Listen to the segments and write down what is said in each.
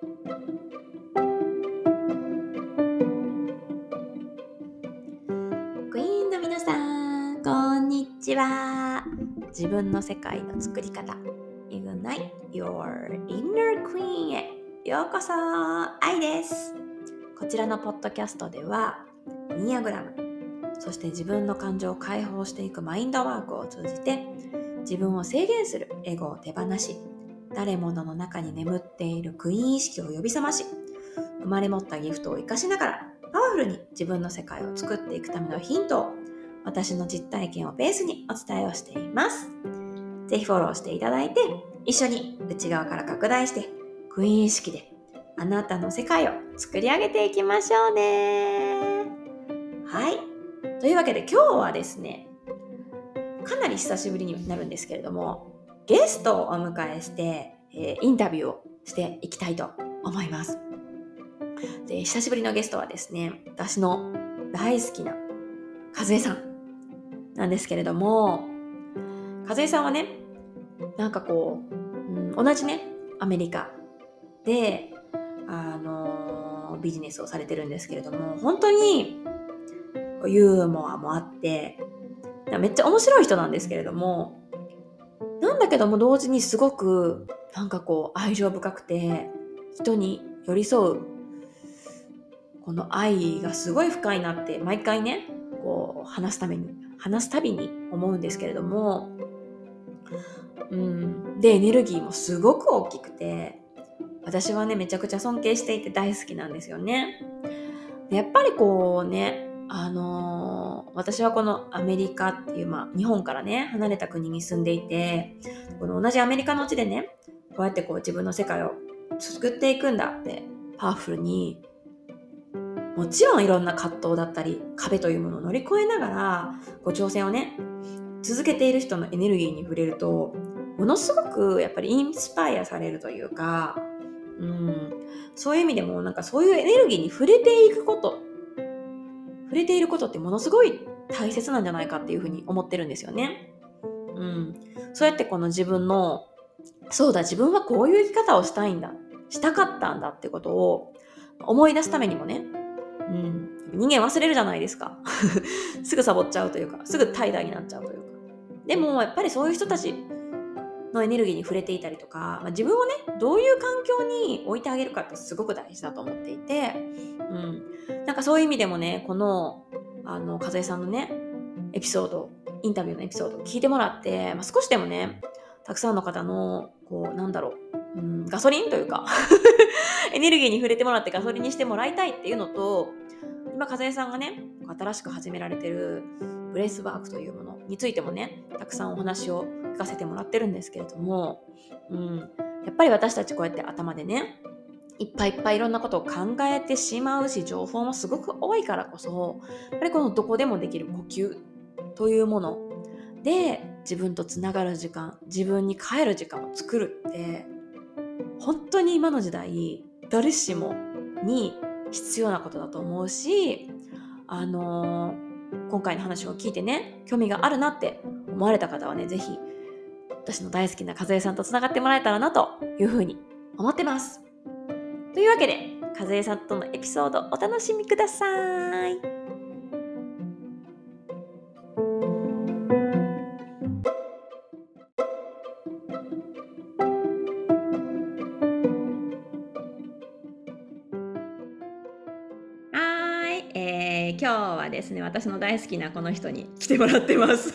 クイーンの皆さん、こんにちは。自分の世界の作り方、Ignite Your Inner Queen へようこそ、愛です。こちらのポッドキャストでは、ニアグラム、そして自分の感情を解放していくマインドワークを通じて、自分を制限するエゴを手放し、誰ものの中に眠っているクイーン意識を呼び覚まし、生まれ持ったギフトを活かしながら、パワフルに自分の世界を作っていくためのヒントを私の実体験をベースにお伝えをしています。ぜひフォローしていただいて、一緒に内側から拡大して、クイーン意識であなたの世界を作り上げていきましょうね。はい。というわけで今日はですね、かなり久しぶりになるんですけれども、ゲストをお迎えして、えーインタビューをしていきたいと思います。で、久しぶりのゲストはですね、私の大好きな和江さんなんですけれども、和江さんはね、なんかこう、うん同じね、アメリカで、あのビジネスをされてるんですけれども、本当にユーモアもあって、めっちゃ面白い人なんですけれども、だけども同時にすごくなんかこう愛情深くて、人に寄り添うこの愛がすごい深いなって毎回ねこう話すために話すたびに思うんですけれども、うん、でエネルギーもすごく大きくて私はねめちゃくちゃ尊敬していて大好きなんですよね。やっぱりこうねあのー私はこのアメリカっていう、まあ、日本からね離れた国に住んでいてこの同じアメリカの地でねこうやってこう自分の世界を作っていくんだってパワフルにもちろんいろんな葛藤だったり壁というものを乗り越えながらこう挑戦をね続けている人のエネルギーに触れるとものすごくやっぱりインスパイアされるというか、うん、そういう意味でもなんかそういうエネルギーに触れていくこと触れていることってものすごい大切なんじゃないかっていうふうに思ってるんですよね。うん、そうやってこの自分のそうだ自分はこういう生き方をしたいんだしたかったんだってことを思い出すためにもねうん、人間忘れるじゃないですか。すぐサボっちゃうというか、すぐ怠惰になっちゃうというか。でも、やっぱりそういう人たちのエネルギーに触れていたりとか、まあ、自分をね、どういう環境に置いてあげるかってすごく大事だと思っていて、うん。なんかそういう意味でもね、この、あの、和江さんのね、エピソード、インタビューのエピソードを聞いてもらって、まあ、少しでもね、たくさんの方の、こう、なんだろう、うん、ガソリンというか、エネルギーに触れてもらってガソリンにしてもらいたいっていうのと、今、和江さんがね、新しく始められてるブレスワークというものについてもね、たくさんお話を聞かせてもらってるんですけれども、うん、やっぱり私たちこうやって頭でね、いっぱいいっぱいいろんなことを考えてしまうし、情報もすごく多いからこそ、やっぱりこのどこでもできる呼吸というもので自分とつながる時間、自分に帰る時間を作るって、本当に今の時代、誰しもに必要なことだと思うし、あのー今回の話を聞いてね、興味があるなって思われた方はね、ぜひ、私の大好きな和江さんとつながってもらえたらなというふうに思ってます。というわけで、和江さんとのエピソードお楽しみください。はい、えー、今日はですね、私の大好きなこの人に来てもらってます。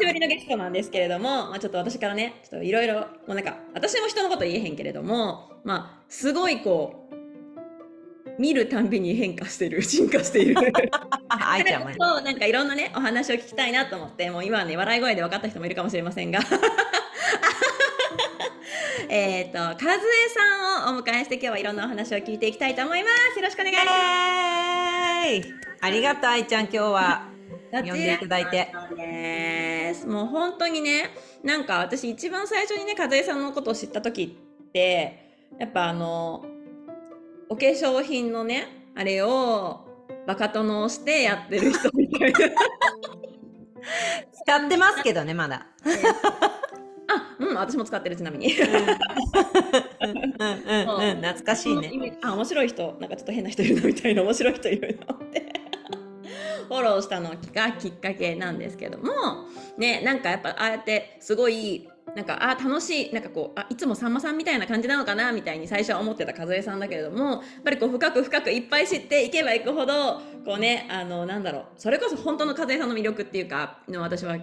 久しぶりのゲストなんですけれども、まあ、ちょっと私からね、ちょっといろいろ、もうなんか、私も人のこと言えへんけれども、まあ、すごいこう、見るたんびに変化してる、進化している。愛ちゃんもね。そう、なんかいろんなね、お話を聞きたいなと思って、もう今はね、笑い声で分かった人もいるかもしれませんが。えっと、和江さんをお迎えして今日はいろんなお話を聞いていきたいと思います。よろしくお願いします。ありがとう愛ちゃん今日は呼んでいただいて。です。もう本当にね、なんか私一番最初にね、和江さんのことを知った時って、やっぱあの、お化粧品のね、あれをバカ殿をしてやってる人みたいな。使ってますけどねまだ。あ、うん、の私も使ってるちなみに。うんうんうん、懐かしいね。あ、面白い人、なんかちょっと変な人いるなみたいな面白い人いるなって。フォローしたのがきっかけなんですけども、ね、なんかやっぱああやってすごい、なんか、あ、楽しい、なんかこう、あ、いつもさんまさんみたいな感じなのかなみたいに最初は思ってた和江さんだけれども、やっぱりこう深く深くいっぱい知っていけばいくほど、こうね、あの、なんだろう、それこそ本当の和江さんの魅力っていうか、の私は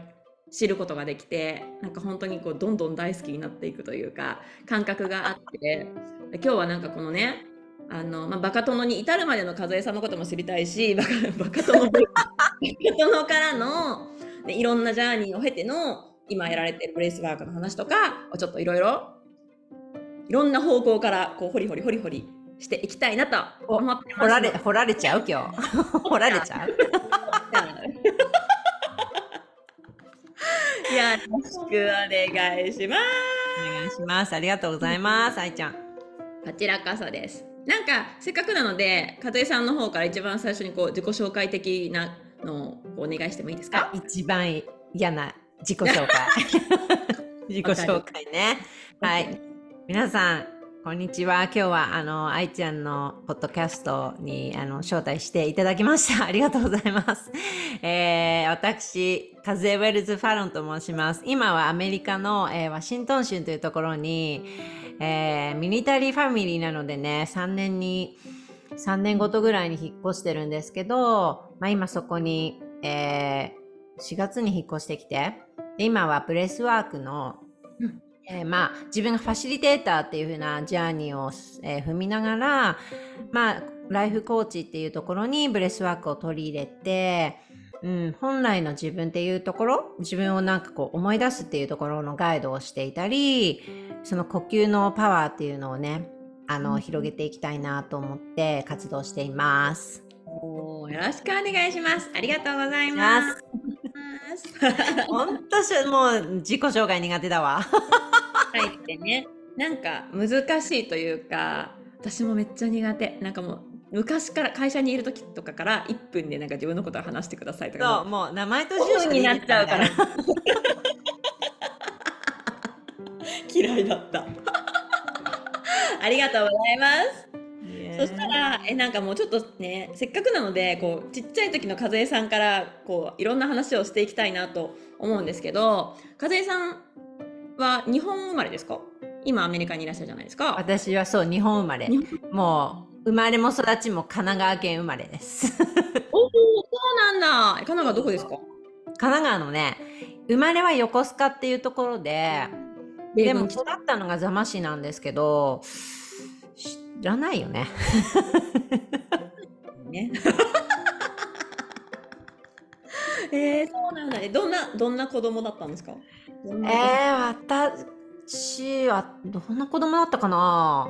知ることができてなんか本当にこうどんどん大好きになっていくというか感覚があって今日はなんかこのねあの、まあ、バカ殿に至るまでの和江さんのことも知りたいしバカバカ殿バカ殿からの、ね、いろんなジャーニーを経ての今やられてるブレイスワークの話とかをちょっといろいろいろんな方向からこうホリホリホリホリしていきたいなと思ってます掘られ掘られちゃう今日。掘られちゃう。いや、よろしくお願いします。お願いします。ありがとうございます。愛ちゃん。こちらこそです。なんかせっかくなので、和江さんの方から一番最初にこう自己紹介的なのをお願いしてもいいですか？一番嫌な自己紹介。自己紹介ね。はい。皆さん、こんにちは。今日は、あの、愛ちゃんのポッドキャストに、あの、招待していただきました。ありがとうございます。えー、私、カズエ・ウェルズ・ファロンと申します。今はアメリカの、えー、ワシントン州というところに、えー、ミリタリーファミリーなのでね、3年に、3年ごとぐらいに引っ越してるんですけど、まあ今そこに、えー、4月に引っ越してきて、で今はブレスワークの、うん。えーまあ自分がファシリテーターっていう風なジャーニーを、えー踏みながら、まあライフコーチっていうところに breathwork を取り入れて、うん、本来の自分っていうところ自分をなんかこう思い出すっていうところのガイドをしていたりその呼吸のパワーっていうのをねあの、うん広げていきたいなと思って活動しています。おーよろしくお願いします。ありがとうございます。本当しもう自己紹介苦手だわ。入ってね、なんか難しいというか、私もめっちゃ苦手。なんかもう昔から会社にいる時とかから1分でなんか自分のことを話してくださいとかそう、もう名前と5分になっちゃうから。嫌いだった。ありがとうございます。そしたらえなんかもうちょっとねせっかくなのでこうちっちゃい時の和江さんからこういろんな話をしていきたいなと思うんですけど和江さんは日本生まれですか？今アメリカにいらっしゃるじゃないですか。私はそう、日本生まれ日。もう、生まれも育ちも神奈川県生まれです。おおそうなんだ。神奈川どこですか？神奈川のね、生まれは横須賀っていうところで、でも育ったのが座間市なんですけど、知らないよね。ね。えー、そうなんだね。どんなどんな子供だったんですか？えなー、私はどんな子供だったかな？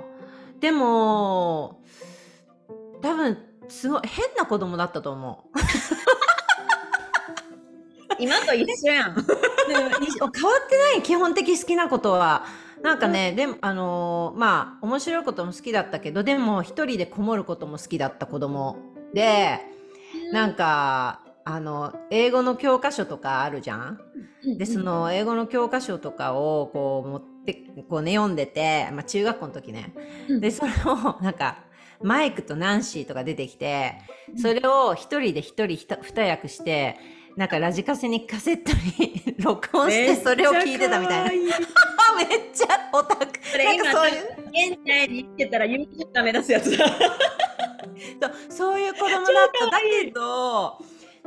でも、多分、すごい変な子供だったと思う。今と一緒やん。変わってない基本的好きなことは。なんかね、でもあのーまあ面白いことも好きだったけどでも一人でこもることも好きだった子供でなんかあの英語の教科書とかあるじゃん？でその英語の教科書とかをこう持ってこうね読んでて、まあ、中学校の時ね。うん。でそれをなんかマイクとナンシーとか出てきてそれを一人で一人二役してなんかラジカセにカセットに録音してそれを聞いてたみたいな。めっちゃめっちゃオタク。それ今なんかそういう現代に生きてたら YouTube が目指すやつだ。そうそういう子供だった。だけど、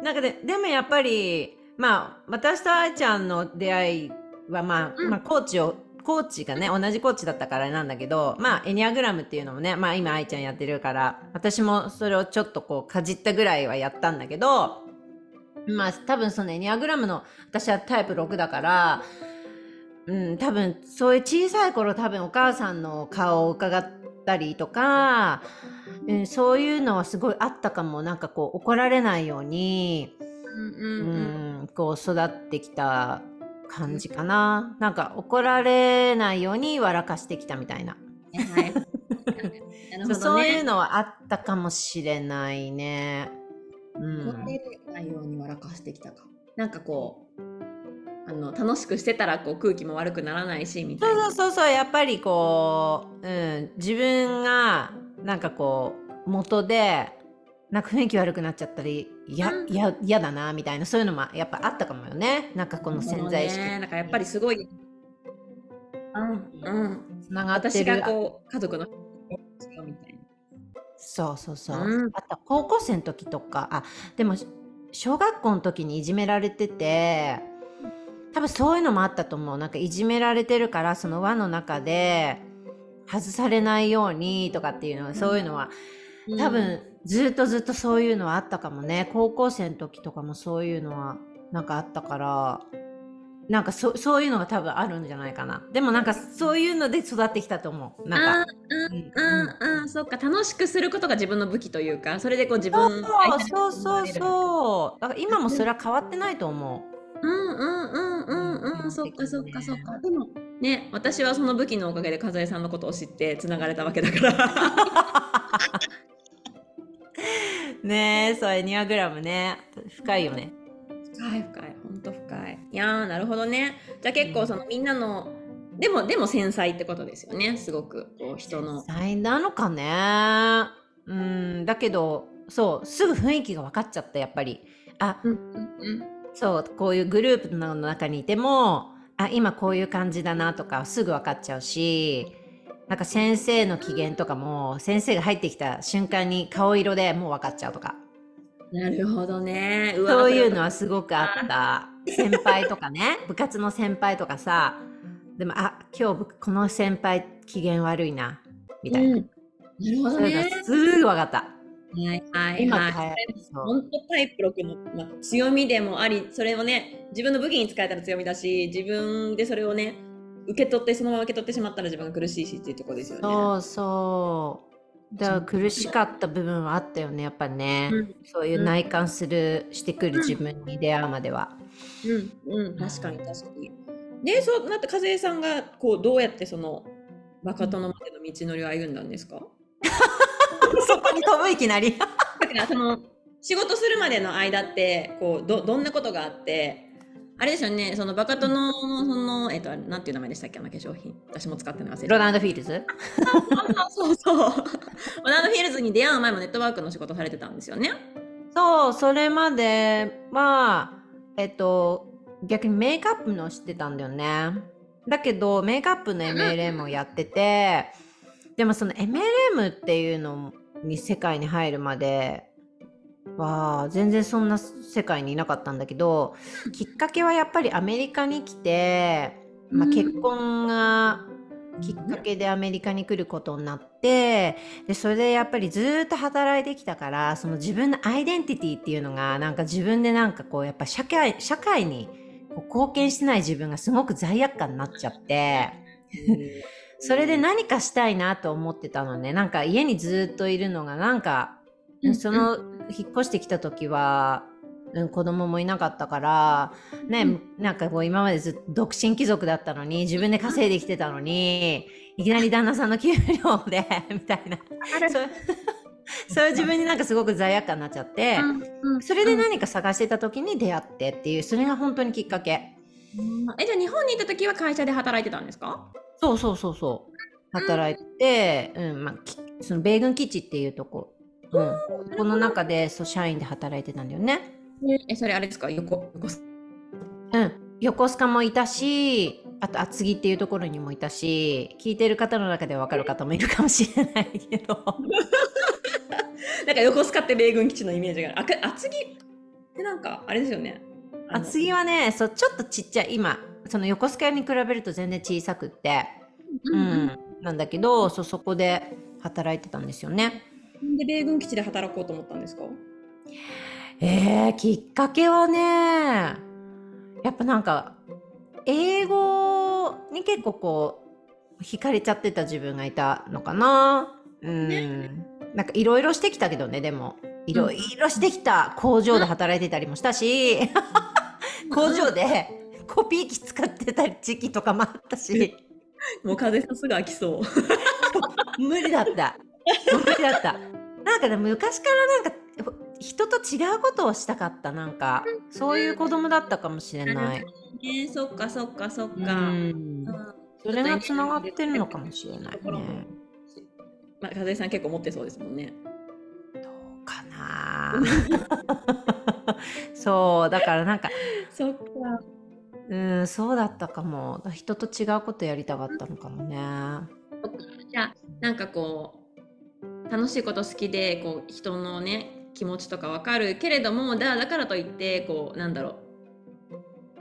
なんかででもやっぱり、まあ私と愛ちゃんの出会いはまあ、うんまあコーチを、コーチがね、同じコーチだったからなんだけど、まあエニアグラムっていうのもね、まあ今愛ちゃんやってるから、私もそれをちょっとこうかじったぐらいはやったんだけど、まあ多分そのエニアグラムの、私はタイプ6だから、うん、多分そういう小さい頃多分お母さんの顔を伺ったりとか、うん、そういうのはすごいあったかも。なんかこう怒られないように、うんううん。ん、こう育ってきた感じかななんか怒られないように笑かしてきたみたいなうん。はい。ね。そういうのはあったかもしれないね。うん、怒られないように笑かしてきたか。なんかこう、あの楽しくしてたらこう空気も悪くならないしみたそいうなそうそうそうやっぱりこう、うん、自分がなんかこう元でなんか雰囲気悪くなっちゃったりやうん。や嫌だなみたいなそういうのもやっぱあったかもよね。なんかこの潜在意識。ねなんかやっぱりすごいうんうん。つながって私るがこう家族のみたいな。そうそうそう、うん。あと高校生の時とかあでも小学校の時にいじめられてて多分そういうのもあったと思う。なんかいじめられてるからその輪の中で外されないようにとかっていうのはそういうのは多分ずっとずっとそういうのはあったかもね。高校生の時とかもそういうのはなんかあったからなんかそそういうのが多分あるんじゃないかな。でもなんかそういうので育ってきたと思う。なんか。うんうん。うんうんそっか。楽しくすることが自分の武器というかそれでこう自そう分そうそうそう。だから今もそれは変わってないと思う。うんうんうんうんうん。そっかそっかそっか。でもね私はその武器のおかげで風江さんのことを知ってつながれたわけだから ねえそうエニアグラムね。深いよね。深い深い。ほんと深い。いやーなるほどね。じゃあ結構そのみんなのでもでも繊細ってことですよね。すごく。こう人の。才なのかね。うん。だけどそうすぐ雰囲気が分かっちゃったやっぱり。あうんうん。そうこういうグループの中にいてもあ今こういう感じだなとかすぐ分かっちゃうしなんか先生の機嫌とかも先生が入ってきた瞬間に顔色でもう分かっちゃうとか。なるほどね。うわそういうのはすごくあった。先輩とかね 部活の先輩とかさでもあ今日この先輩機嫌悪いなみたいな、うん。なるほどね。すぐ分かった。はいはい。はい本当タイプ6の、まあ、強みでもありそれをね自分の武器に使えたら強みだし自分でそれをね受け取ってそのまま受け取ってしまったら自分が苦しいしっていうところですよね。そうそうだから苦しかった部分はあったよねやっぱね、うんそういう内観する、してくる自分に出会うまでは。うんうん確かに確かに。でそうなって和江さんがこうどうやってそのバカ殿までの道のりを歩んだんですか？そこに飛ぶいきなり。だからその仕事するまでの間ってこうどどんなことがあってあれですよね。そのバカ殿のそのえっとなんていう名前でしたっけ？あの化粧品。私も使ってます Rodan and Fields？そうそう。 Rodan and Fields に出会う前もネットワークの仕事されてたんですよね。そうそれまではえっと逆にメイクアップのしてたんだよね。だけどメイクアップの MLM をやっててでもその MLM っていうのに世界に入るまでは全然そんな世界にいなかったんだけどきっかけはやっぱりアメリカに来て、まあ、うん結婚がきっかけでアメリカに来ることになってでそれでやっぱりずっと働いてきたからその自分のアイデンティティっていうのがなんか自分でなんかこうやっぱ社会社会に貢献してない自分がすごく罪悪感になっちゃってそれで何かしたいなと思ってたのね。なんか家にずっといるのがなんかうん。その引っ越してきた時は、うん、子供もいなかったからね、うん。なんかこう今までずっと独身貴族だったのに自分で稼いできてたのにいきなり旦那さんの給料で みたいな。そういう自分になんかすごく罪悪感になっちゃって、それで何か探してた時に出会ってっていうそれが本当にきっかけ。えじゃあ日本にいた時は会社で働いてたんですか？そうそうそうそう。働いて、うんまあ、きその米軍基地っていうとこ、うん、この中でそう社員で働いてたんだよね。えそれあれですか？横横うん、横須賀もいたしあと厚木っていうところにもいたし聞いてる方の中で分かる方もいるかもしれないけど。なんか横須賀って米軍基地のイメージがある。厚木ってなんかあれですよね。厚木はねそうちょっとちっちゃい今その横須賀に比べると全然小さくって、ううんん。なんだけどそうそこで働いてたんですよね。なんで米軍基地で働こうと思ったんですか？えー、きっかけはねやっぱなんか英語に結構こう惹かれちゃってた自分がいたのかな。うん。なんかいろいろしてきたけどねでも。いろいろしてきた工場で働いてたりもしたし。工場でコピー機使ってた時期とかもあったし。もう風さすが飽きそう。無理だっただったなんかね昔からなんか人と違うことをしたかったなんかそういう子供だったかもしれない。ね。そっかそっかそっか。それがつながってるのかもしれないね。まあ、風さん結構持ってそうですもんね。どうかな そうだからなんか そっか。うんそうだったかも人と違うことやりたかったのかもね。じゃあなんかこう楽しいこと好きでこう人のね気持ちとかわかるけれどもだだからといってこうなんだろう。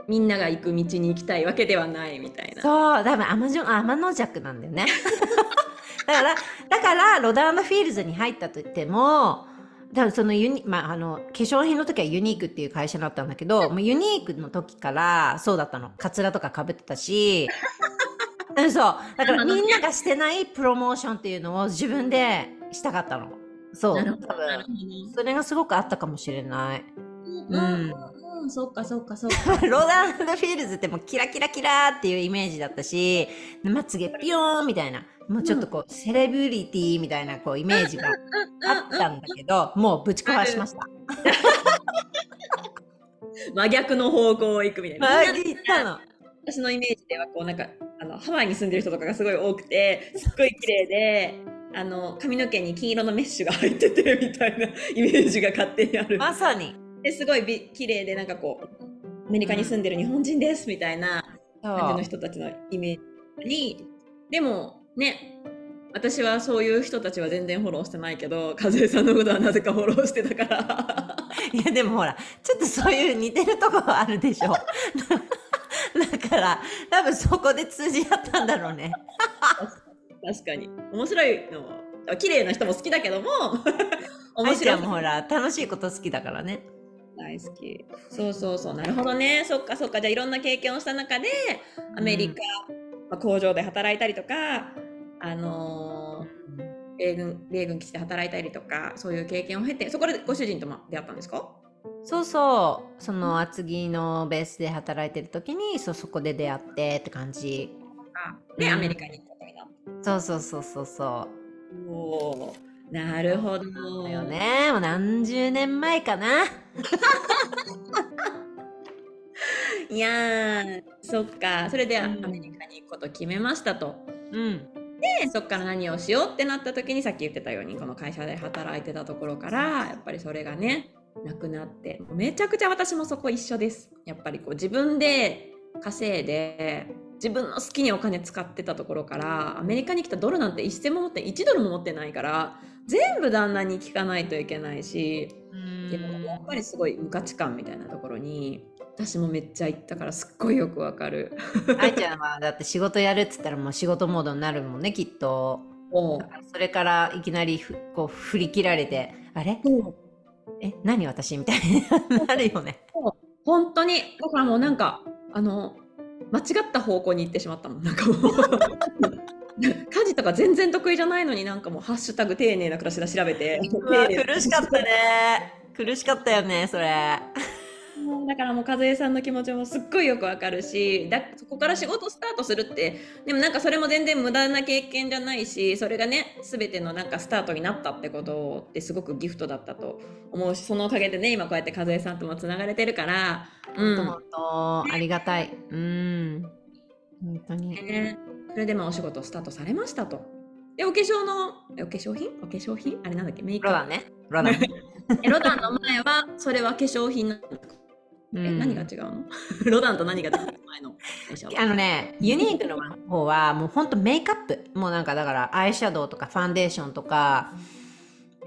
みんなが行く道に行きたいわけではないみたいな。そう多分天の天の弱なんだよね。だからだから Rodan and Fields に入ったと言っても多分そのユニ、まあ、あの化粧品の時は Younique っていう会社だったんだけど もう Younique の時からそうだったの。カツラとかかぶってたし。う んそう。だからみんながしてないプロモーションっていうのを自分でしたかったの。そう。多分。ほそれがすごくあったかもしれない。ど。うん。うん。うん、そっかそっかそっか。Rodan and Fields ってもうキラキラキラっていうイメージだったしまつげピヨーンみたいなもうちょっとこう、セレブリティみたいなこうイメージがあったんだけどもうぶち壊しました。真逆の方向行くみたいな。の。私のイメージではこうなんかあのハワイに住んでる人とかがすごい多くてすっごい綺麗であの髪の毛に金色のメッシュが入っててみたいなイメージが勝手にある。まさに。ですごいび綺麗でなんかこうアメリカに住んでる日本人ですみたいな感じの人たちのイメージにでもね私はそういう人たちは全然フォローしてないけど和江さんのことはなぜかフォローしてたから いやでもほらちょっとそういう似てるところあるでしょ。だから多分そこで通じ合ったんだろうね。確かに。面白いのは綺麗な人も好きだけども 面白い。もほら楽しいこと好きだからね。大好き。そうそうそう。なるほどね。そっかそっか。じゃあいろんな経験をした中でアメリカ、まあ、工場で働いたりとかあのー米軍米軍基地で働いたりとかそういう経験を経てそこでご主人とも出会ったんですか？そうそう。その厚木のベースで働いてる時にそうそこで出会ってって感じ。で、うん。アメリカにそうそうそうそうそたおーなるほどう。よねもう何十年前かな。いやーそっかそれでアうんメリカに行くことを決めましたと。うん。でそっから何をしようってなった時にさっき言ってたようにこの会社で働いてたところからやっぱりそれがねなくなってめちゃくちゃ私もそこ一緒ですやっぱりこう自分で稼いで自分の好きにお金使ってたところからアメリカに来たドルなんて一銭も持って1ドルも持ってないから全部旦那に聞かないといけないしでもやっぱりすごい無価値観みたいなところに私もめっちゃ行ったからすっごいよくわかる。愛ちゃんはだって仕事やるっつったらもう仕事モードになるもんねきっと。それからいきなりふこう振り切られてあれ？え何私？みたいになるよね。本当に。だからもうなんかあの間違った方向に行ってしまったもんなんかもう家事とか全然得意じゃないのになんかもうハッシュタグ丁寧な暮らしだ調べて苦しかったね。苦しかったよねそれ。だからもう和江さんの気持ちもすっごいよくわかるしだそこから仕事スタートするってでもなんかそれも全然無駄な経験じゃないしそれがね全てのなんかスタートになったってことってすごくギフトだったと思うしそのおかげでね今こうやって和江さんともつながれてるから、うんありがたい。うん。本当に。ね、それでまあお仕事スタートされましたと。でお化粧のえお化粧品？お化粧品？あれなんだっけ？メイクロダンね。ロダン。えロダンの前はそれは化粧品なんですかえ、うん何が違うの？ロダンと何が違うの？あのね、ユニークの方はもうほんとメイクアップ。もうなんかだからアイシャドウとかファンデーションとか、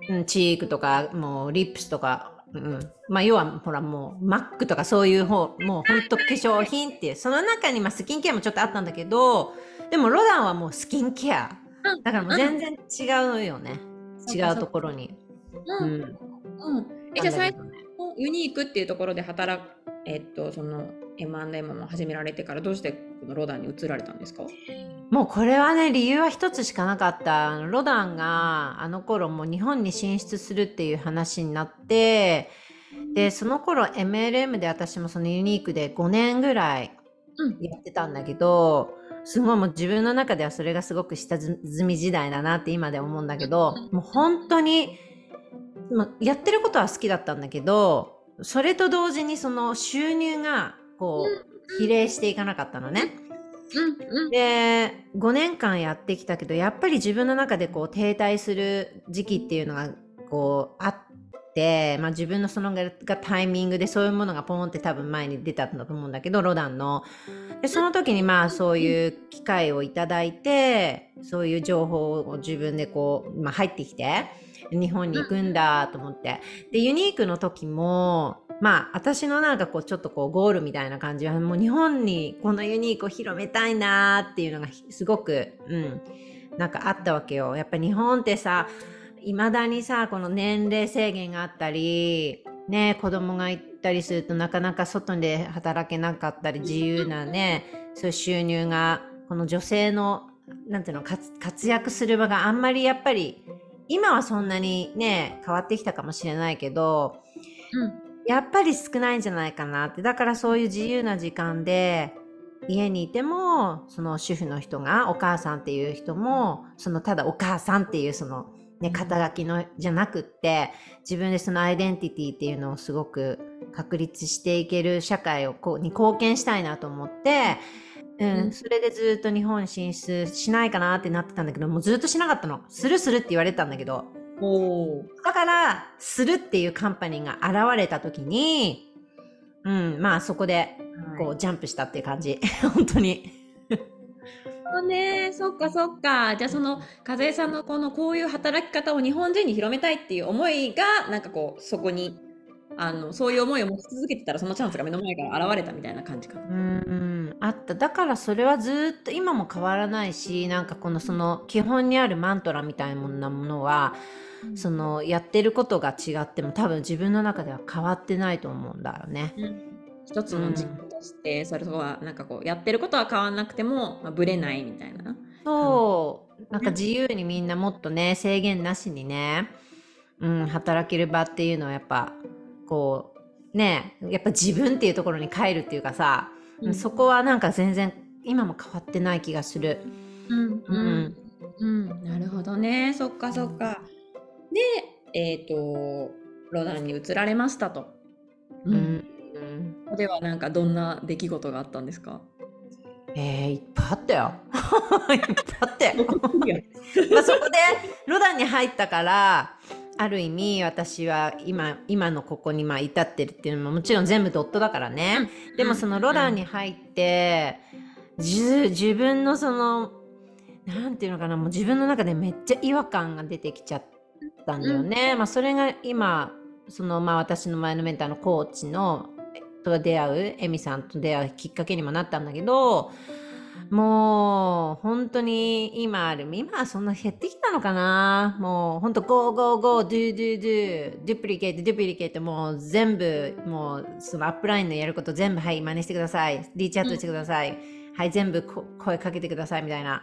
うん、チークとかもうリップスとか、うん、まあ要はほらもうマックとかそういう方、もうほんと化粧品っていう、その中にまあスキンケアもちょっとあったんだけど、でもロダンはもうスキンケア。うんだからもう全然違うよね。違うところに。ううんん。うん、えじゃあ最初ユニークっていうところで働くえっとその M&M も始められてからどうしてこのロダンに移られたんですか？もうこれはね理由は一つしかなかった。ロダンがあの頃もう日本に進出するっていう話になってでその頃 MLM で私もそのユニークで5年ぐらいうん。やってたんだけどすごいもう自分の中ではそれがすごく下積み時代だなって今で思うんだけどもう本当に、まあ、やってることは好きだったんだけどそれと同時にその収入がこう比例していかなかったのね。で5年間やってきたけどやっぱり自分の中でこう停滞する時期っていうのがこうあって、まあ、自分のそのががタイミングでそういうものがポンって多分前に出たんだと思うんだけどロダンの。でその時にまあそういう機会をいただいてそういう情報を自分でこう、まあ、入ってきて日本に行くんだと思って。でユニークの時もまあ私のなんかこうちょっとこうゴールみたいな感じはもう日本にこのユニークを広めたいなーっていうのがすごくうんなんかあったわけよ。やっぱ日本ってさいまだにさこの年齢制限があったりね子供がいたりするとなかなか外で働けなかったり自由なねそういう収入がこの女性のなんていうの活活躍する場があんまりやっぱり今はそんなにね変わってきたかもしれないけどやっぱり少ないんじゃないかなって。だからそういう自由な時間で家にいてもその主婦の人がお母さんっていう人もそのただお母さんっていうそのね肩書きのじゃなくって自分でそのアイデンティティっていうのをすごく確立していける社会をこうに貢献したいなと思って、うん。うん。それでずっと日本進出しないかなってなってたんだけどもうずっとしなかったの。するするって言われてたんだけど。おー。だから、するっていうカンパニーが現れた時に、うん、まあそこで、こう、ジャンプしたっていう感じ。本当に。そうね、そっかそっか。じゃあその和江さんのこのこういう働き方を日本人に広めたいっていう思いがなんかこうそこにあのそういう思いを持ち続けてたらそのチャンスが目の前から現れたみたいな感じかな。うん、あった。だからそれはずっと今も変わらないし、なんかこのその基本にあるマントラみたいなものは、そのやってることが違っても多分自分の中では変わってないと思うんだよね。一つの軸として、それはなんかこうやってることは変わんなくても、まあ、ブレないみたいな。そう、なんか自由にみんなもっとね、制限なしにね、うん、働ける場っていうのはやっぱ、こう、ね、やっぱ自分っていうところに帰るっていうかさ、うんそこはなんか全然今も変わってない気がする。うんうんうん、なるほどね。そっかそっか。で、えっ、と、ロダンに移られましたと。うん。うん。うんここではなんかどんな出来事があったんですか？えー、いっぱいあったよ。いっぱいあったよ。まあそこでロダンに入ったからある意味私は今今のここにまあ至ってるっていうのももちろん全部ドットだからね、でもそのロダンに入って、じ自分のそのなんていうのかなもう自分の中でめっちゃ違和感が出てきちゃったんだよね、まあそれが今そのまあ私の前のメンターのコーチのと出会うエミさんと出会うきっかけにもなったんだけどもう本当に今ある今はそんな減ってきたのかな？もう本当 Go Go Go Do Do Do Duplicate Duplicate もう全部もうそのアップラインのやること全部はい真似してください。リーチアウトしてください、はい全部こ声かけてくださいみたいな、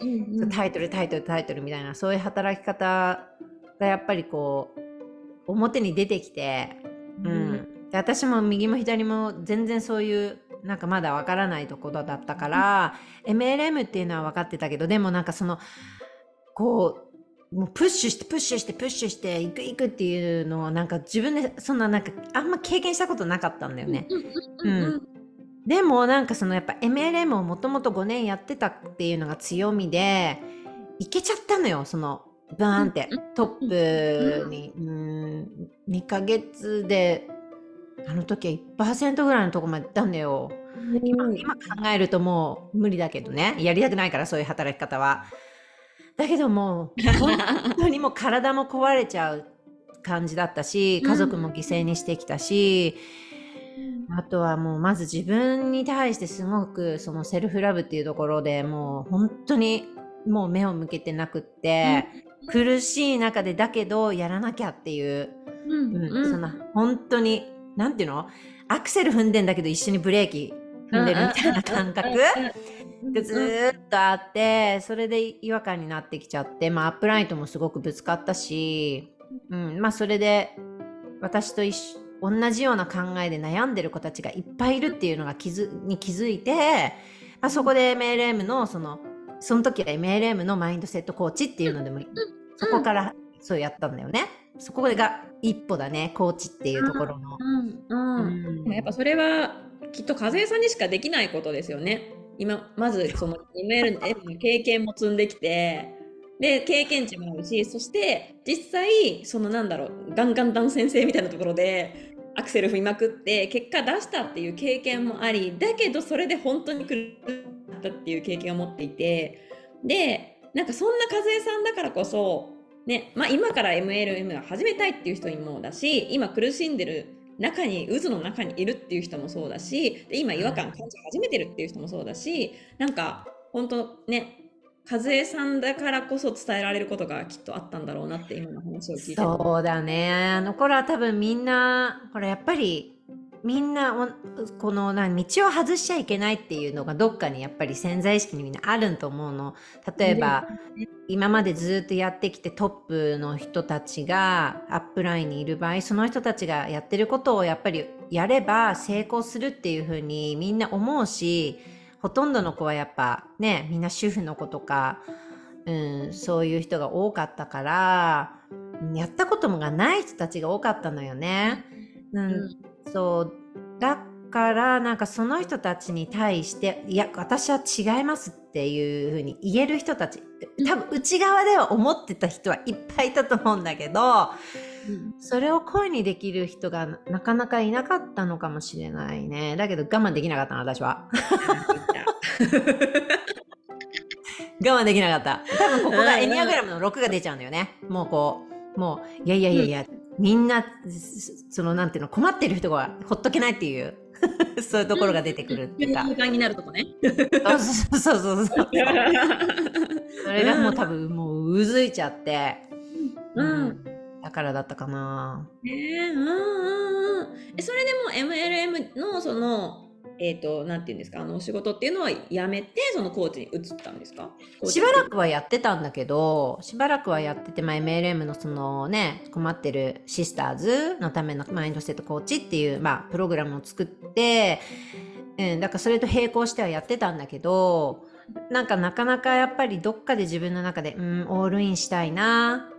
うんタイトルタイトルタイトルみたいな。そういう働き方がやっぱりこう表に出てきてうん、で私も右も左も全然そういうなんかまだわからないところだったから、MLM っていうのは分かってたけどでもなんかそのこうもうプッシュしてプッシュしてプッシュしていくいくっていうのをなんか自分でそんななんかあんま経験したことなかったんだよね。うんうんでもなんかそのやっぱ MLM をもともと5年やってたっていうのが強みでいけちゃったのよそのバーンって。うんトップに。うん。2ヶ月であの時は1%ぐらいのとこまで行ったんだよ。今今考えるともう無理だけどね。やりたくないからそういう働き方は。だけどもう 本当にもう体も壊れちゃう感じだったし家族も犠牲にしてきたし、あとはもうまず自分に対してすごくそのセルフラブっていうところでもう本当にもう目を向けてなくって、苦しい中でだけどやらなきゃっていう、うん。うん。そんな本当になんていうの？アクセル踏んでんだけど一緒にブレーキ踏んでるみたいな感覚？がずーっとあってそれで違和感になってきちゃって、まあ、アップライトもすごくぶつかったし、うんまあ、それで私と一緒同じような考えで悩んでる子たちがいっぱいいるっていうのが気づに気づいて、まあ、そこで MLM のそのその時は MLM のマインドセットコーチっていうのでも、そこからそうやったんだよね。そこが一歩だねコーチっていうところの。うんうんやっぱそれはきっと和江さんにしかできないことですよね。今、まずその ML の経験も積んできて、で、経験値もあるし、そして実際、そのなんだろう、ガンガンダン先生みたいなところで、アクセル踏みまくって結果出したっていう経験もありだけどそれで本当に苦しかったっていう経験を持っていてでなんかそんな和江さんだからこそねまあ、今から MLM を始めたいっていう人にもだし今苦しんでる中に渦の中にいるっていう人もそうだしで今違和感感じ始めてるっていう人もそうだしなんか本当ね和江さんだからこそ伝えられることがきっとあったんだろうなって今の話を聞いてそうだね。あの頃は多分みんなこれやっぱりみんなこのな道を外しちゃいけないっていうのがどっかにやっぱり潜在意識にみんなあるんと思うの。例えば、今までずっとやってきてトップの人たちがアップラインにいる場合その人たちがやってることをやっぱりやれば成功するっていうふうにみんな思うしほとんどの子はやっぱねみんな主婦の子とか、うん、そういう人が多かったからやったこともがない人たちが多かったのよね。うん、うん、そうだからなんかその人たちに対していや私は違いますっていうふうに言える人たち多分内側では思ってた人はいっぱいいたと思うんだけど、それを声にできる人がなかなかいなかったのかもしれないね。だけど我慢できなかったな私は。我慢できなかった。多分ここがエニアグラムの6が出ちゃうんだよね。もうこう、もう、いやいやいやいや、うん、みんな、そのなんていうの、困ってる人がほっとけないっていう、そういうところが出てくるっていうか。になるとこね。そうそうそうそう。それがもう多分もううずいちゃって。うん、うんだからだったかな。えー、うんうんうん。え、それでも MLM のそのえっ、ー、と、なんていうんですか、あのお仕事っていうのはやめて、そのコーチに移ったんですか？しばらくはやってたんだけど、しばらくはやってて、まあ、MLM のそのね、困ってるシスターズのためのマインドセットコーチっていう、まあ、プログラムを作って、うん、だからそれと並行してはやってたんだけど、なんかなかなかやっぱりどっかで自分の中で、うん、オールインしたいな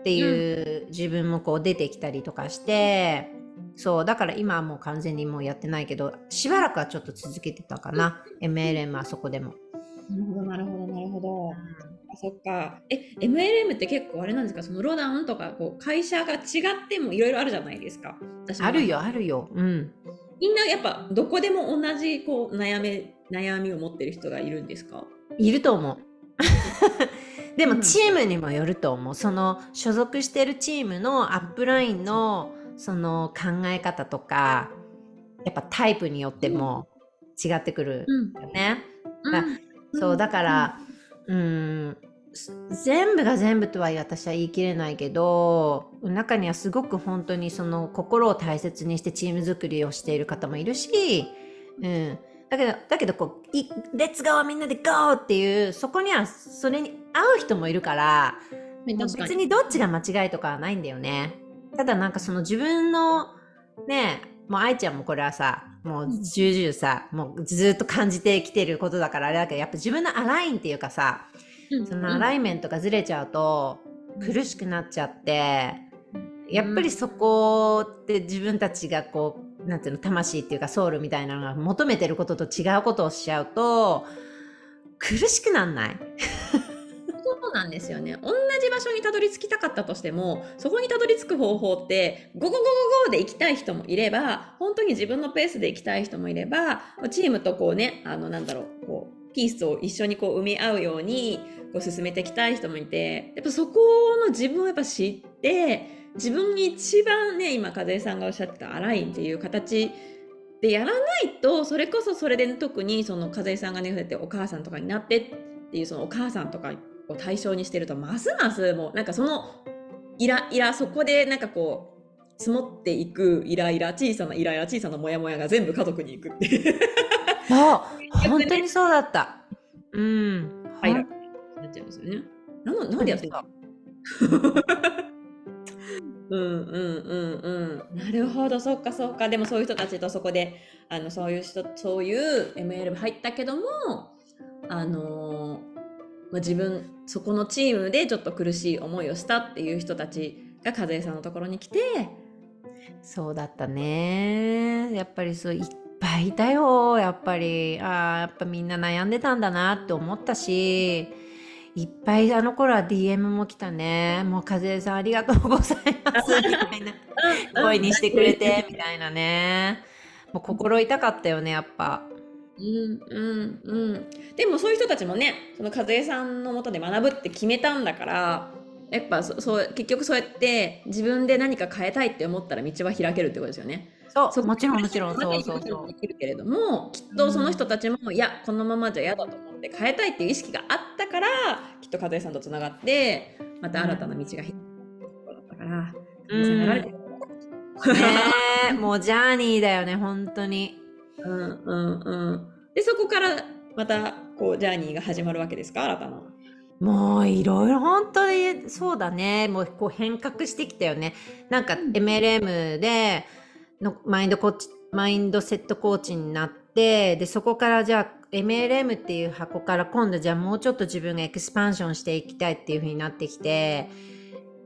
っていう自分もこう出てきたりとかして、そう、だから今はもう完全にもうやってないけど、しばらくはちょっと続けてたかな。MLM はそこでも。なるほど、なるほど、なるほど。あそっか。え、MLM って結構あれなんですか？そのロダンとか、こう、会社が違ってもいろいろあるじゃないですか。あるよ、あるよ。うん。みんなやっぱどこでも同じこう悩め悩みを持ってる人がいるんですか？いると思う。でもチームにもよると思う。その所属してるチームのアップラインのその考え方とかやっぱタイプによっても違ってくるよね。うん、そうだから、うん、全部が全部とは私は言い切れないけど中にはすごく本当にその心を大切にしてチーム作りをしている方もいるし、うん、だけどだけどこう「レッツゴーみんなでゴー!」っていうそこにはそれに合う人もいるから別にどっちが間違いとかはないんだよね。ただなんかその自分のねもう愛ちゃんもこれはさもう重々さ、もうずっと感じてきてることだからあれだけどやっぱ自分のアラインっていうかさ、そのアライメントがずれちゃうと苦しくなっちゃってやっぱりそこって自分たちがこうなんていうの魂っていうかソウルみたいなのが求めてることと違うことをしちゃうと苦しくなんないなんですよね。同じ場所にたどり着きたかったとしても、そこにたどり着く方法って、ゴゴゴゴゴで行きたい人もいれば、本当に自分のペースで行きたい人もいれば、チームとこうね、あの、なんだろう、こう、ピースを一緒にこう生み合うように、こう進めていきたい人もいて、やっぱそこの自分をやっぱ知って、自分に一番ね、今、和江さんがおっしゃってたアラインっていう形でやらないと、それこそそれで、特にその和江さんがね、そうやってお母さんとかになってっていうそのお母さんとかを対象にしてるとますますもうなんかそのイライラそこでなんかこう積もっていくイライラ小さなイライラ小さなモヤモヤが全部家族に行くっていう。あ 本当にそうだった。うん。はい。なっちゃうんですよね。ななんでやってた うんうんうんうん。なるほどそっかそっか。でもそういう人たちとそこであのそういう人そういう ML 入ったけどもあのーまあ、自分そこのチームでちょっと苦しい思いをしたっていう人たちが和江さんのところに来てそうだったね。やっぱりそう一ぱいいたよ。やっぱりあーやっぱみんな悩んでたんだなって思ったしいっぱいあの頃は DM も来たね。もう和江さんありがとうございます。みたいな。声にしてくれてみたいなね。もう心痛かったよねやっぱうんうんうん。でもそういう人たちもねその和江さんのもとで学ぶって決めたんだからやっぱそそう結局そうやって自分で何か変えたいって思ったら道は開けるってことですよね。そうもちろんもちろん。そうそうそう。できるけれどもきっとその人たちも、いやこのままじゃ嫌だと思って変えたいっていう意識があったからきっと和江さんとつながってまた新たな道が開いたから、和江さんがられてるねえもうジャーニーだよね本当に。うんうんうん。でそこからまたこうジャーニーが始まるわけですか？新たな。もういろいろ本当にそうだね。もうこう変革してきたよね。なんか MLM でのマインドコーチマインドセットコーチになってでそこからじゃあ MLM っていう箱から今度じゃあもうちょっと自分がエクスパンションしていきたいっていう風になってきて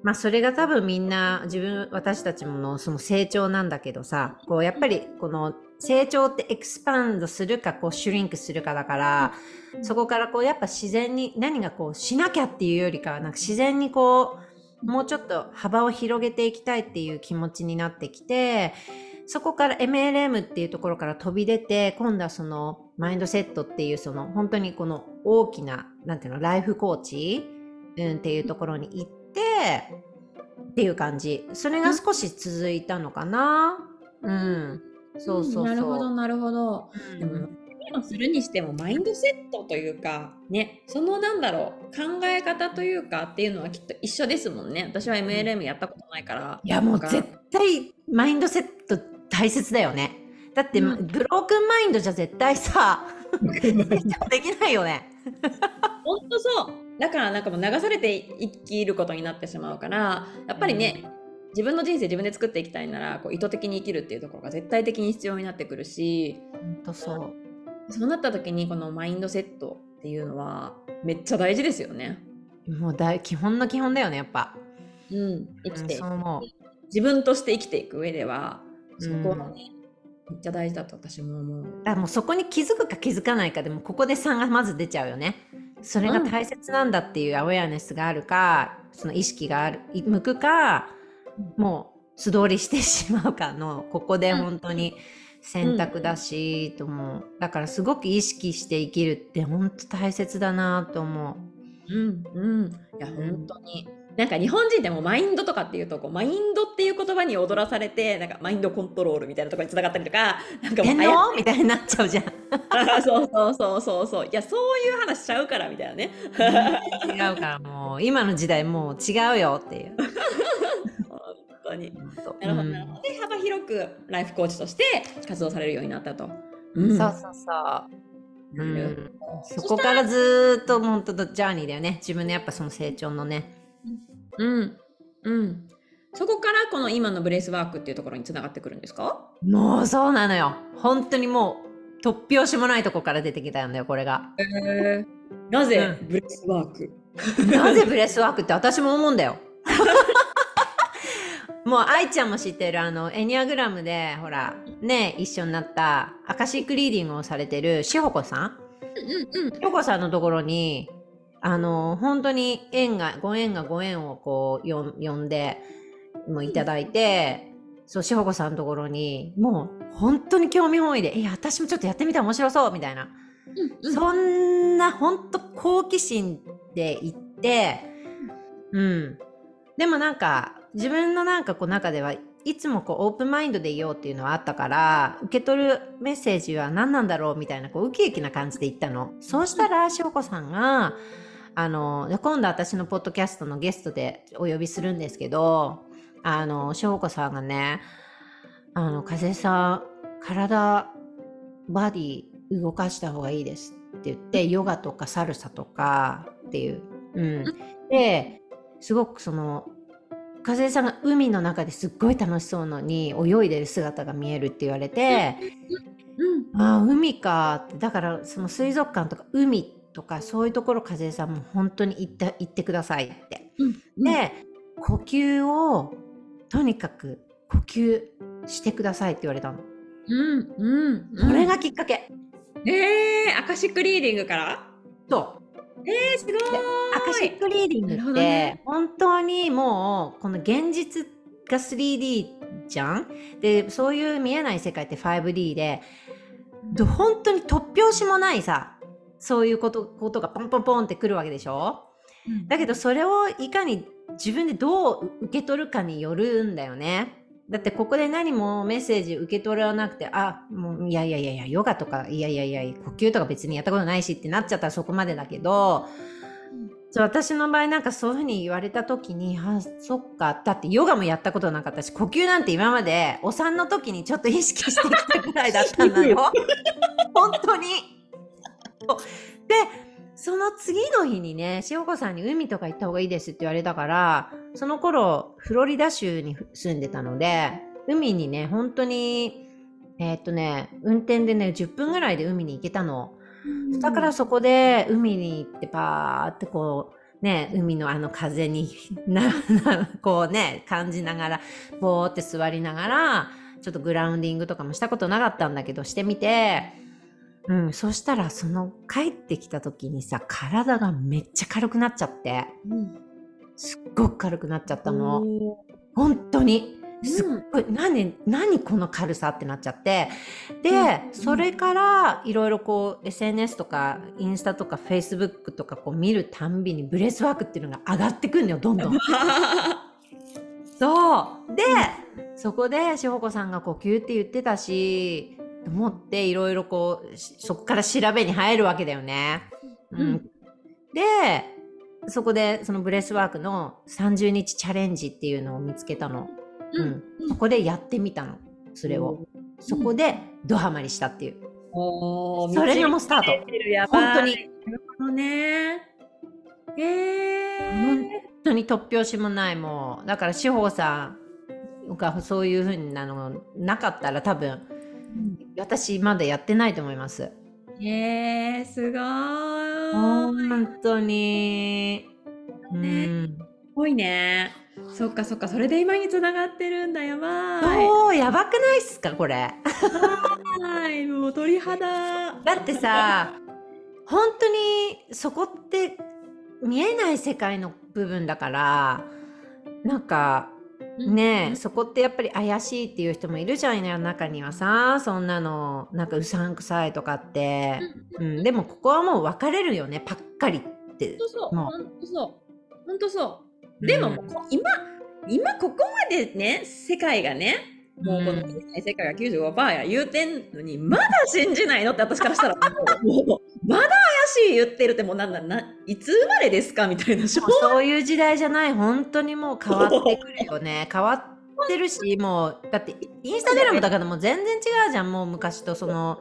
まあそれが多分みんな自分私たちものその成長なんだけどさこうやっぱりこの成長ってエクスパンドするかこうシュリンクするかだから、そこからこうやっぱ自然に何がこうしなきゃっていうよりかはなんか自然にこうもうちょっと幅を広げていきたいっていう気持ちになってきてそこから MLM っていうところから飛び出て今度はそのマインドセットっていうその本当にこの大きななんていうのライフコーチ、うん、っていうところに行ってっていう感じ。それが少し続いたのかな。うんそうそうそうなるほどなるほど。うんでも何をするにしてもマインドセットというかねそのなんだろう考え方というかっていうのはきっと一緒ですもんね。私は MLM やったことないから。いやもう絶対マインドセット大切だよね。だって、うんブロークンマインドじゃ絶対さできないよね。本当そうだからなんかもう流されて生きることになってしまうからやっぱりね、自分の人生自分で作っていきたいならこう意図的に生きるっていうところが絶対的に必要になってくるし本当そう。そうなった時にこのマインドセットっていうのはめっちゃ大事ですよね。もう大基本の基本だよねやっぱ。うん、生きてうんそう思う。自分として生きていく上ではそこはうんね、めっちゃ大事だと私も思う。だもうそこに気づくか気づかないかでもここで3がまず出ちゃうよね。それが大切なんだっていうアウェアネスがあるか、その意識があるい向くかもう素通りしてしまうかのここで本当に選択だし、と思う。だからすごく意識して生きるって本当大切だなと思う。んうん、いや本当に。なんか日本人ってもうマインドとかっていうとこうマインドっていう言葉に踊らされてなんかマインドコントロールみたいなところにつながったりとかなんかもうみたいになっちゃうじゃん。あ そうそうそうそうそう。いやそういう話しちゃうからみたいなね。違うからもう今の時代もう違うよっていう。本当に。なるほど、うんなるほど。で幅広くライフコーチとして活動されるようになったと、そうそうそう。うん、そこからずーっと本当ジャーニーだよね。自分のやっぱその成長のね。うん。うん。そこからこの今のブレイスワークっていうところにつながってくるんですか？もうそうなのよ。本当にもう突拍子もないとこから出てきたんだよこれが。えなぜ breathwork、なぜ breathwork って私も思うんだよもう愛ちゃんも知ってるあのエニアグラムでほらね一緒になったアカシックリーディングをされてるしほこさん？うんうんしほこさんのところにあの本当に縁がご縁がご縁をこうよ呼んでもういただいて、そうしほこさんのところにもう本当に興味本位で「え私もちょっとやってみたら面白そう」みたいな、うんそんな本当好奇心で行ってうん。でもなんか自分のなんかこう中ではいつもこうオープンマインドでいようっていうのはあったから受け取るメッセージは何なんだろうみたいなこうウキウキな感じで言ったの。そうしたらしほこさんがあので今度私のポッドキャストのゲストでお呼びするんですけどあのしほこさんがねあの風さん体バディ動かした方がいいですって言ってヨガとかサルサとかっていう、うん、ですごくその風さんが海の中ですっごい楽しそうのに泳いでる姿が見えるって言われて、うんああ海かってだからその水族館とか海とかそういうところ風さんも本当に行って行ってくださいって。うんで呼吸をとにかく呼吸してくださいって言われたの。うんうんこれがきっかけ。えー、アカシックリーディングから？そう。えー、すごい。アカシックリーディングって、どね。本当にもうこの現実が 3D じゃん？でそういう見えない世界って 5D でど本当に突拍子もないさそういうことことがポンポンポンってくるわけでしょ？だけどそれをいかに自分でどう受け取るかによるんだよね。だってここで何もメッセージ受け取らなくて、あ、もういやいやいやいや、ヨガとか、いやいやいや、呼吸とか別にやったことないしってなっちゃったらそこまでだけど、そう私の場合なんかそういうふうに言われた時に、あ、そっか、だってヨガもやったことなかったし、呼吸なんて今までお産の時にちょっと意識してきたぐらいだったんだ よ。本当に。で、その次の日にね、しおこさんに海とか行った方がいいですって言われたから、その頃、フロリダ州に住んでたので、海にね、本当に、えーっとね、運転でね、10分ぐらいで海に行けたの。だからそこで海に行ってパーってこう、ね、海のあの風にこうね、感じながら、ぼーって座りながら、ちょっとグラウンディングとかもしたことなかったんだけど、してみて、うん、そしたらその帰ってきた時にさ、体がめっちゃ軽くなっちゃって、うんすっごく軽くなっちゃったの。本当に。すっごい、何、何この軽さってなっちゃって。で、うんそれからいろいろこう SNS とかインスタとか Facebook とかこう見るたんびに breathwork っていうのが上がってくんのよ、どんどん。そう。で、そこでしほこさんが呼吸って言ってたし、と思っていろいろこう、しそこから調べに入るわけだよね。うん。うんで、そこでその breathwork の30日チャレンジっていうのを見つけたの。うん。そこでやってみたの。それを。そこでドハマりしたっていう。おーそれがもうスタート。本当に。なるほどね。え本ー。当に突拍子もないもうだから志保さんがそういうふうなのなかったら多分私まだやってないと思いますえー、すごーい。本当にうねんすごいね。そっかそっか、それで今につながってるんだ、やばい。そうやばくないっすかこれはい、もう鳥肌。だってさ本当にそこって見えない世界の部分だからなんかねえ、そこってやっぱり怪しいっていう人もいるじゃん世の中にはさそんなの。なんかうさんくさいとかって、うん。でもここはもう分かれるよねパッカリって。そう、もう。本当そう。本当そう。でも、もうこ今、今ここまでね、世界がね、もうこのうん。世界が95%や。言うてんのに、まだ信じないのって私からしたら、もう、まだ怪しい言ってるってもうなんだ、な、いつ生まれですかみたいな。そういう時代じゃない。本当にもう変わってくるよね。変わってるしもうだってインスタグラムとかでも全然違うじゃん。もう昔とその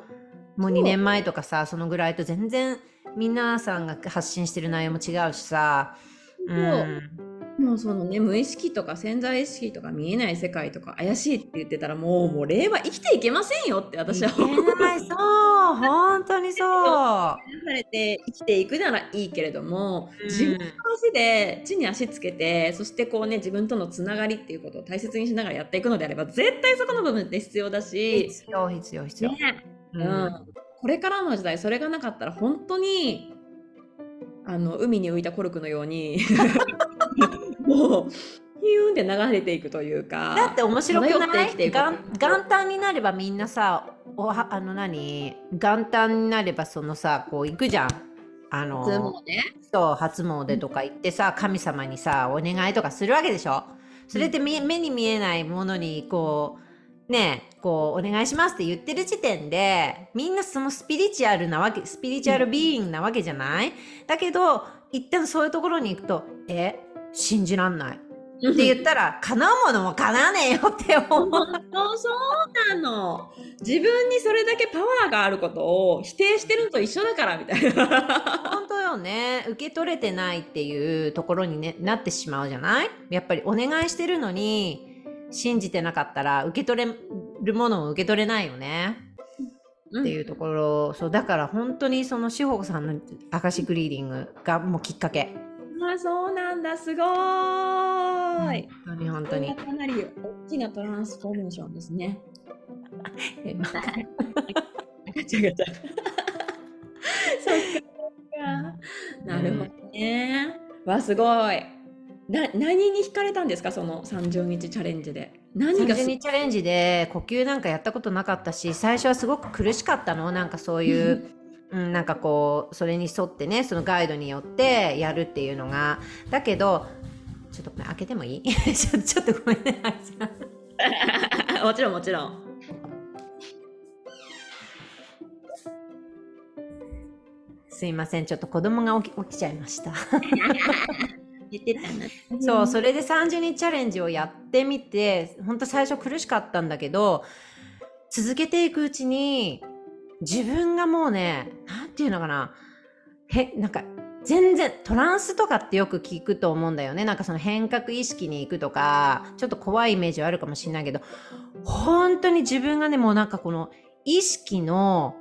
もう2年前とかさそのぐらいと全然皆さんが発信してる内容も違うしさ。うんもうそのね、無意識とか潜在意識とか見えない世界とか怪しいって言ってたらもう、もう令和生きていけませんよって私は思う。そう本当にそう。されて生きていくならいいけれども、自分の足で地に足つけてそしてこうね自分とのつながりっていうことを大切にしながらやっていくのであれば絶対そこの部分って必要だし、必要必要必要、ね。ううんん、これからの時代それがなかったら本当にあの海に浮いたコルクのように もうヒューンって流れていくというか。だって面白く漂ってない生きていく。元元旦になればみんなさおはあの何？元旦になればそのさこう行くじゃん。あの普通もねそう初詣とか行ってさ神様にさお願いとかするわけでしょ？それってみ目に見えないものにこうねこうお願いしますって言ってる時点でみんなそのスピリチュアルなわけスピリチュアルビーイングなわけじゃない？だけど一旦そういうところに行くとえ？信じらんない。って言ったら叶うものも叶わねえよって思う。そうそうなの。自分にそれだけパワーがあることを否定してるのと一緒だからみたいな。本当よね。受け取れてないっていうところに、ね、なってしまうじゃない？やっぱりお願いしてるのに信じてなかったら受け取れるものを受け取れないよね、っていうところ。そうだから本当にその志保さんのアカシックリーディングがもうきっかけあそうなんだすごーい、本当に本当にかなり大きなトランスフォーメーションですね今ガチャガチャ。そっか。なるほどね。わすごい。な何に惹かれたんですかその30日チャレンジで？何が30日チャレンジで呼吸なんかやったことなかったし最初はすごく苦しかったの？なんかそういう、うん、なんかこうそれに沿ってねそのガイドによってやるっていうのがだけどちょっと開けてもいい？ちょちょっとごめんね もちろんもちろん。すいませんちょっと子供が起き起きちゃいました。そうそれで30日チャレンジをやってみて本当最初苦しかったんだけど続けていくうちに自分がもうねなんていうのかな。へなんか全然トランスとかってよく聞くと思うんだよね。なんかその変性意識に行くとかちょっと怖いイメージはあるかもしれないけど本当に自分がねもうなんかこの意識の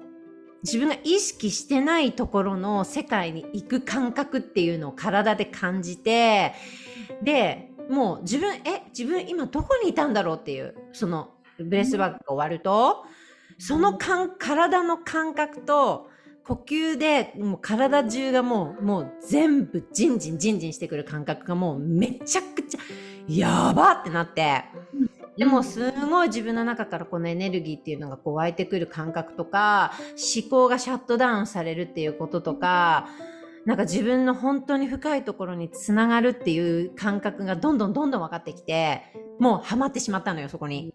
自分が意識してないところの世界に行く感覚っていうのを体で感じてでもう自分え自分今どこにいたんだろうっていうその breathwork が終わるとその感体の感覚と呼吸でもう体中がもうもう全部ジンジンジンジンしてくる感覚がもうめちゃくちゃやばってなって。でもすごい自分の中からこのエネルギーっていうのがこう湧いてくる感覚とか思考がシャットダウンされるっていうこととかなんか自分の本当に深いところにつながるっていう感覚がどんどんどんどん分かってきてもうハマってしまったのよそこに。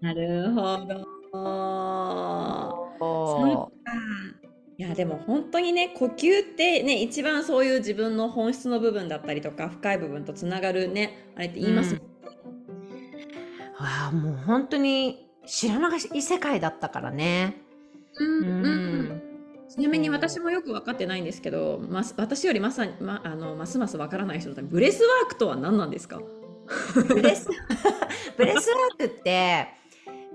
なるほど。そいやでも本当にね呼吸ってね一番そういう自分の本質の部分だったりとか深い部分とつながるねあれって言いますもわあもう本当に知らない世界だったからね。うんうん。ちなみに私もよく分かってないんですけど、ます私よりまさに、ま、あのますます分からない人のため breathwork とは何なんですか？breath breathwork って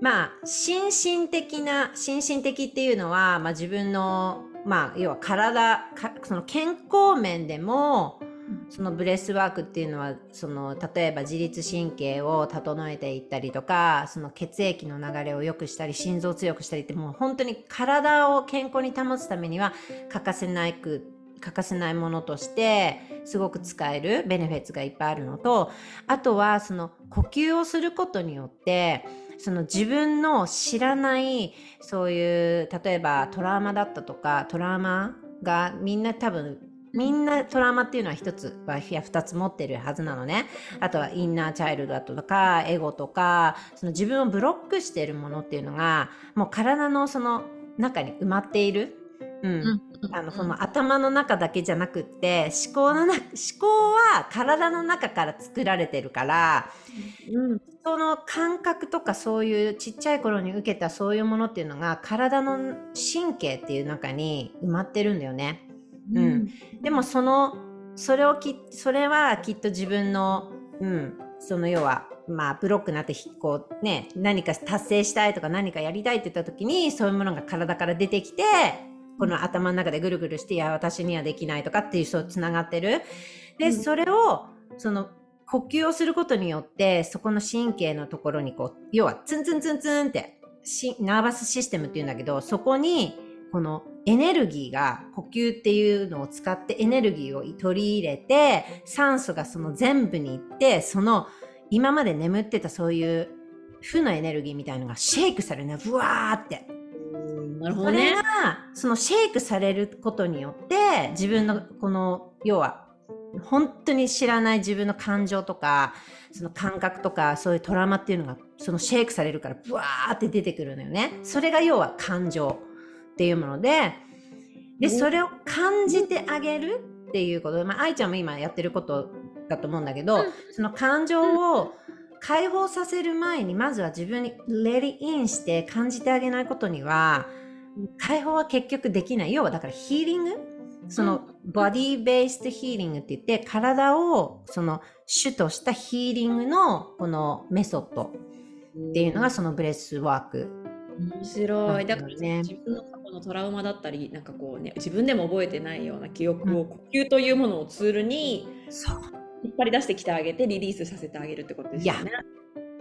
まあ心身的な心身的っていうのは、まあ、自分のまあ要は体かその健康面でもその breathwork っていうのはその例えば自律神経を整えていったりとかその血液の流れを良くしたり心臓を強くしたりってもう本当に体を健康に保つためには欠かせないく欠かせないものとしてすごく使える benefits がいっぱいあるのとあとはその呼吸をすることによってその自分の知らないそういう例えばトラウマだったとかトラウマがみんな多分みんなトラウマっていうのは一つや二つ持ってるはずなのね。あとはインナーチャイルドだとかエゴとかその自分をブロックしているものっていうのがもう体のその中に埋まっている。うん、あのその頭の中だけじゃなくって思考のな思考は体の中から作られてるからうんその感覚とかそういうちっちゃい頃に受けたそういうものっていうのが体の神経っていう中に埋まってるんだよね。うんでもそのそれをきそれはきっと自分の、うん、その要はまあブロックになってこうね何か達成したいとか何かやりたいって言った時にそういうものが体から出てきてこの頭の中でぐるぐるしていや私にはできないとかっていうそうつながってる。で、うんそれをその呼吸をすることによってそこの神経のところにこう要はツンツンツンツンってしナーバスシステムっていうんだけどそこにこのエネルギーが呼吸っていうのを使ってエネルギーを取り入れて酸素がその全部に行ってその今まで眠ってたそういう負のエネルギーみたいのがシェイクされるねブワーってうんなるほそれどね。がそのシェイクされることによって自分のこの要は本当に知らない自分の感情とかその感覚とかそういうトラウマっていうのがそのシェイクされるからブワーって出てくるのよね。それが要は感情っていうものででそれを感じてあげるっていうこと。まあ愛ちゃんも今やってることだと思うんだけど、うん。その感情を解放させる前にまずは自分に let it in して感じてあげないことには解放は結局できない。要はだからヒーリングその body-based healing って言って体をその主としたヒーリングのこのメソッドっていうのがその breathwork面白い。だから、ね自分の過去のトラウマだったり、なんかこうね、自分でも覚えてないような記憶を、呼吸というものをツールに引っ張り出してきてあげて、リリースさせてあげるってことですよね。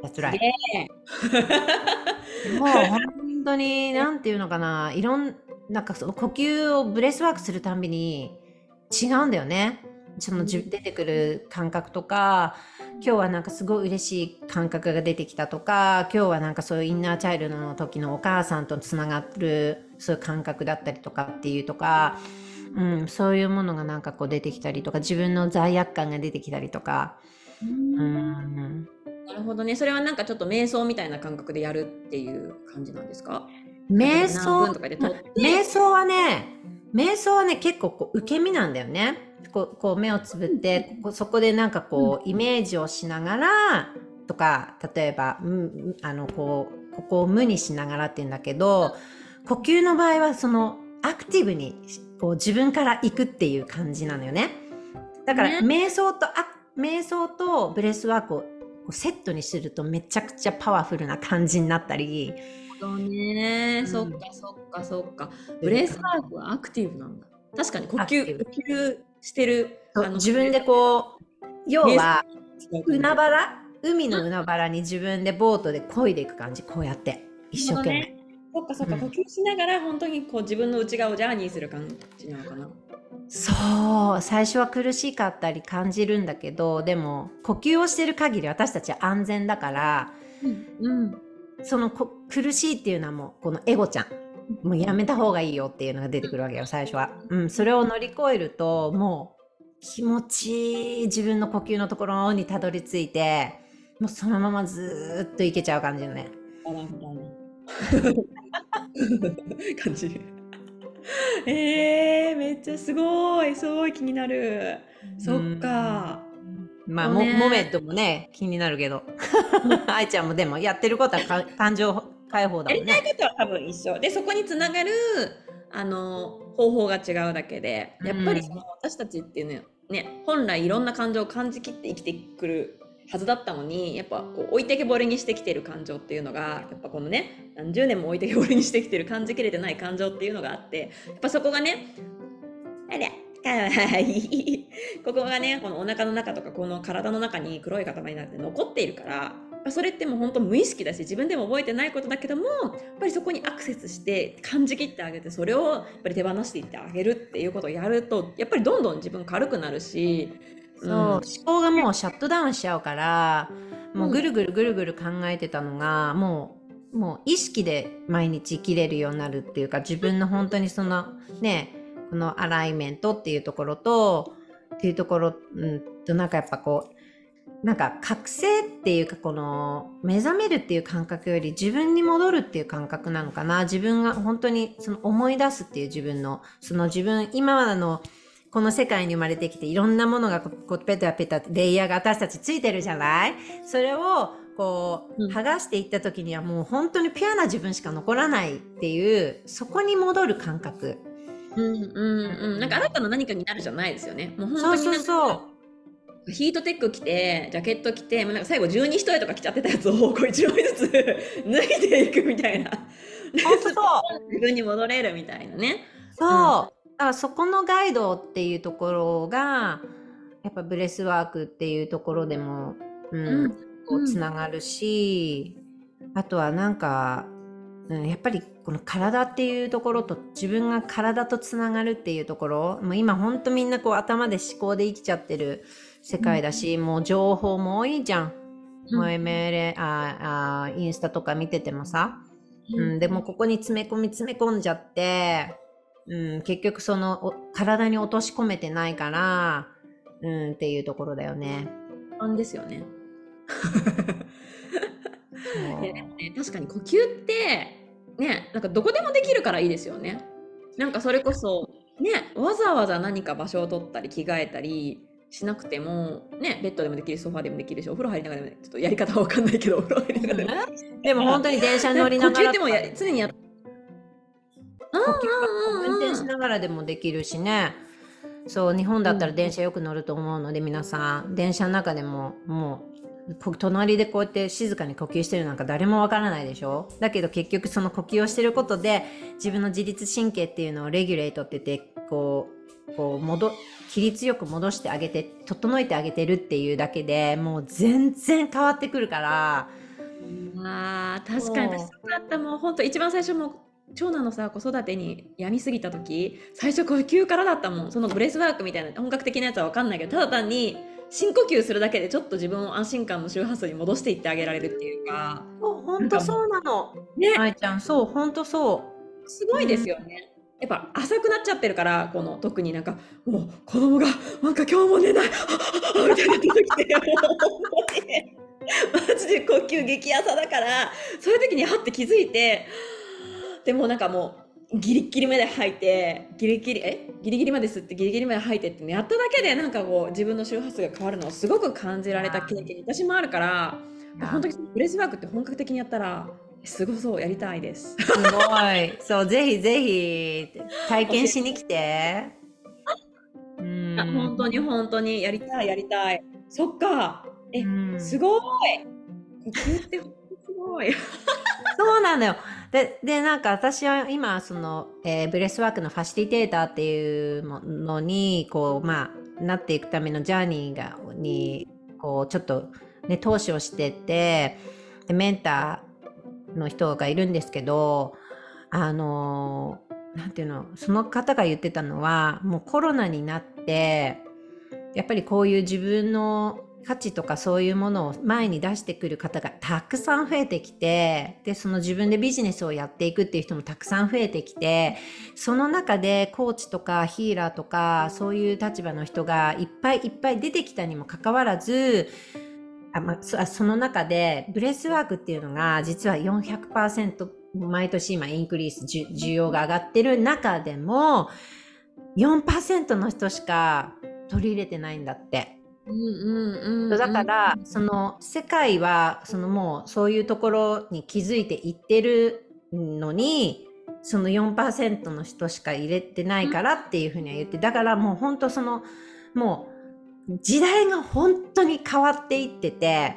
That's right もう本当になんていうのかないろんなんかその呼吸を breathwork するたんびに違うんだよね。その出てくる感覚とか今日はなんかすごい嬉しい感覚が出てきたとか今日はなんかそういうインナーチャイルドの時のお母さんとつながるそういう感覚だったりとかっていうとか、うん、そういうものがなんかこう出てきたりとか自分の罪悪感が出てきたりとか。うん、なるほどね。それはなんかちょっと瞑想みたいな感覚でやるっていう感じなんですか？瞑想瞑想はね瞑想はね結構こう受け身なんだよね。こう目をつぶってこそこでなんかこうイメージをしながらとか例えば、うん、あのこうここを無にしながらって言うんだけど呼吸の場合はそのアクティブにこう自分から行くっていう感じなのよね。だから、瞑想とあ瞑想と breathwork をセットにするとめちゃくちゃパワフルな感じになったり。そうね、うん、そっかそっかそっか。 breathwork はアクティブなんだ。確かに呼吸呼吸してる。あの自分でこう、要は、海原海の海原に自分でボートで漕いでいく感じ、こうやって、一生懸命。ね、そっかそっか、呼吸しながら本当にこう自分の内側をジャーニーする感じなのかな。そう。最初は苦しかったり感じるんだけどでも呼吸をしてる限り私たちは安全だから、うん、うん、その苦しいっていうのはもうこのエゴちゃんもうやめた方がいいよっていうのが出てくるわけよ、最初は。うん、それを乗り越えると、もう気持ちいい自分の呼吸のところにたどり着いて、もうそのままずっといけちゃう感じのね。感じ。えー、めっちゃすごい、すごい気になる。そっか。まあ、も、モメットもね、気になるけど。愛ちゃんもでもやってることは感情解放だもんね。やりたいことは多分一緒。で、そこにつながる、あの、方法が違うだけで、やっぱりその私たちっていうのね、本来いろんな感情を感じきって生きてくるはずだったのにやっぱこう置いてけぼりにしてきてる感情っていうのがやっぱこのね何十年も置いてけぼりにしてきてる感じきれてない感情っていうのがあってやっぱそこがねあれかわい。いここがねこのお腹の中とかこの体の中に黒い塊になって残っているからそれってもう本当無意識だし自分でも覚えてないことだけどもやっぱりそこにアクセスして感じきってあげてそれをやっぱり手放していってあげるっていうことをやるとやっぱりどんどん自分軽くなるしそう、うん、思考がもうシャットダウンしちゃうからもうぐるぐるぐるぐる考えてたのが、もうもう意識で毎日生きれるようになるっていうか自分の本当にそのねこのアライメントっていうところとっていうところ、うん、となんかやっぱこうなんか覚醒っていうかこの目覚めるっていう感覚より自分に戻るっていう感覚なのかな。自分が本当にその思い出すっていう自分のその自分今までのこの世界に生まれてきていろんなものがこうペタペタレイヤーが私たちついてるじゃない？それをこう剥がしていった時にはもう本当にピュアな自分しか残らないっていうそこに戻る感覚。うんうんうん、なんか新たな何かになるじゃないですよね。もう本当にそうそうそう。ヒートテック着てジャケット着て、まあ、なんか最後十二一重とか着ちゃってたやつをこう1枚ずつ 脱いでいくみたいな。自分に戻れるみたいなね。そう、うん、だからそこのガイドっていうところがやっぱブレスワークっていうところでも、うん、うん、こうつながるし、うん、あとはなんか、うん、やっぱりこの体っていうところと自分が体とつながるっていうところもう今ほんとみんなこう頭で思考で生きちゃってる世界だし、うん、もう情報も多いじゃん。うん、もう ML ああインスタとか見ててもさ、うん、でもここに詰め込み詰め込んじゃって、うん、結局その体に落とし込めてないから、うん、っていうところだよね。なんですよね。ね確かに呼吸ってねなんかどこでもできるからいいですよね。なんかそれこそねわざわざ何か場所を取ったり着替えたりしなくても、ね、ベッドでもできるソファーでもできるしお風呂入りながらでもちょっとやり方は分かんないけどお風呂入りながら。でも本当に電車乗りながら。呼吸でもや常にや呼吸運転しながらでもできるしね。そう日本だったら電車よく乗ると思うので、うん、皆さん。電車の中でももう隣でこうやって静かに呼吸してるなんか誰もわからないでしょ？だけど結局その呼吸をしてることで自分の自律神経っていうのをレギュレートって言ってこうこう戻規律よく戻してあげて整えてあげてるっていうだけでもう全然変わってくるから。ああ、確かに。私だったもう。本当一番最初もう長男のさ子育てに病みすぎた時最初呼吸からだったもんそのブレスワークみたいな本格的なやつは分かんないけどただ単に深呼吸するだけでちょっと自分を安心感の周波数に戻していってあげられるっていうか本当そうなの。ね愛ちゃん、そう、本当そすごいですよね。やっぱ浅くなっちゃってるからこの特になんかもう子供がなんか今日も寝ないみたいな時って マジで呼吸激浅だからそういう時にはって気づいてでもなんかもうギリッギリまで吐いてギリギリえ？ギリギリまで吸ってギリギリまで吐いてってやっただけでなんかこう自分の周波数が変わるのをすごく感じられた経験私もあるからう。本当にブレスワークって本格的にやったらすごそうやりたいです。すごい。そう、ぜひぜひ体験しに来て。うんあ本当に本当にやりたいやりたい。そっか。え、うんすごい。呼吸って本当すごい。そうなのよ。で、で、なんか私は今、その、えーブレスワークのファシリテーターっていうものに、こう、まあ、なっていくためのジャーニーが、に、こう、ちょっと、ね、投資をしてて、でメンターの人がいるんですけど、あのーなんていうの、その方が言ってたのは、もうコロナになって、やっぱりこういう自分の価値とかそういうものを前に出してくる方がたくさん増えてきて、で、その自分でビジネスをやっていくっていう人もたくさん増えてきて、その中でコーチとかヒーラーとかそういう立場の人がいっぱいいっぱい出てきたにもかかわらず、あまあ、その中でブレスワークっていうのが実は400%毎年今 increase 需要が上がってる中でも4%の人しか取り入れてないんだって。うんうんだから、その世界はそのもうそういうところに気づいていってるのにその4%の人しか入れてないからっていうふうには言ってだからもう本当そのもう時代が本当に変わっていってて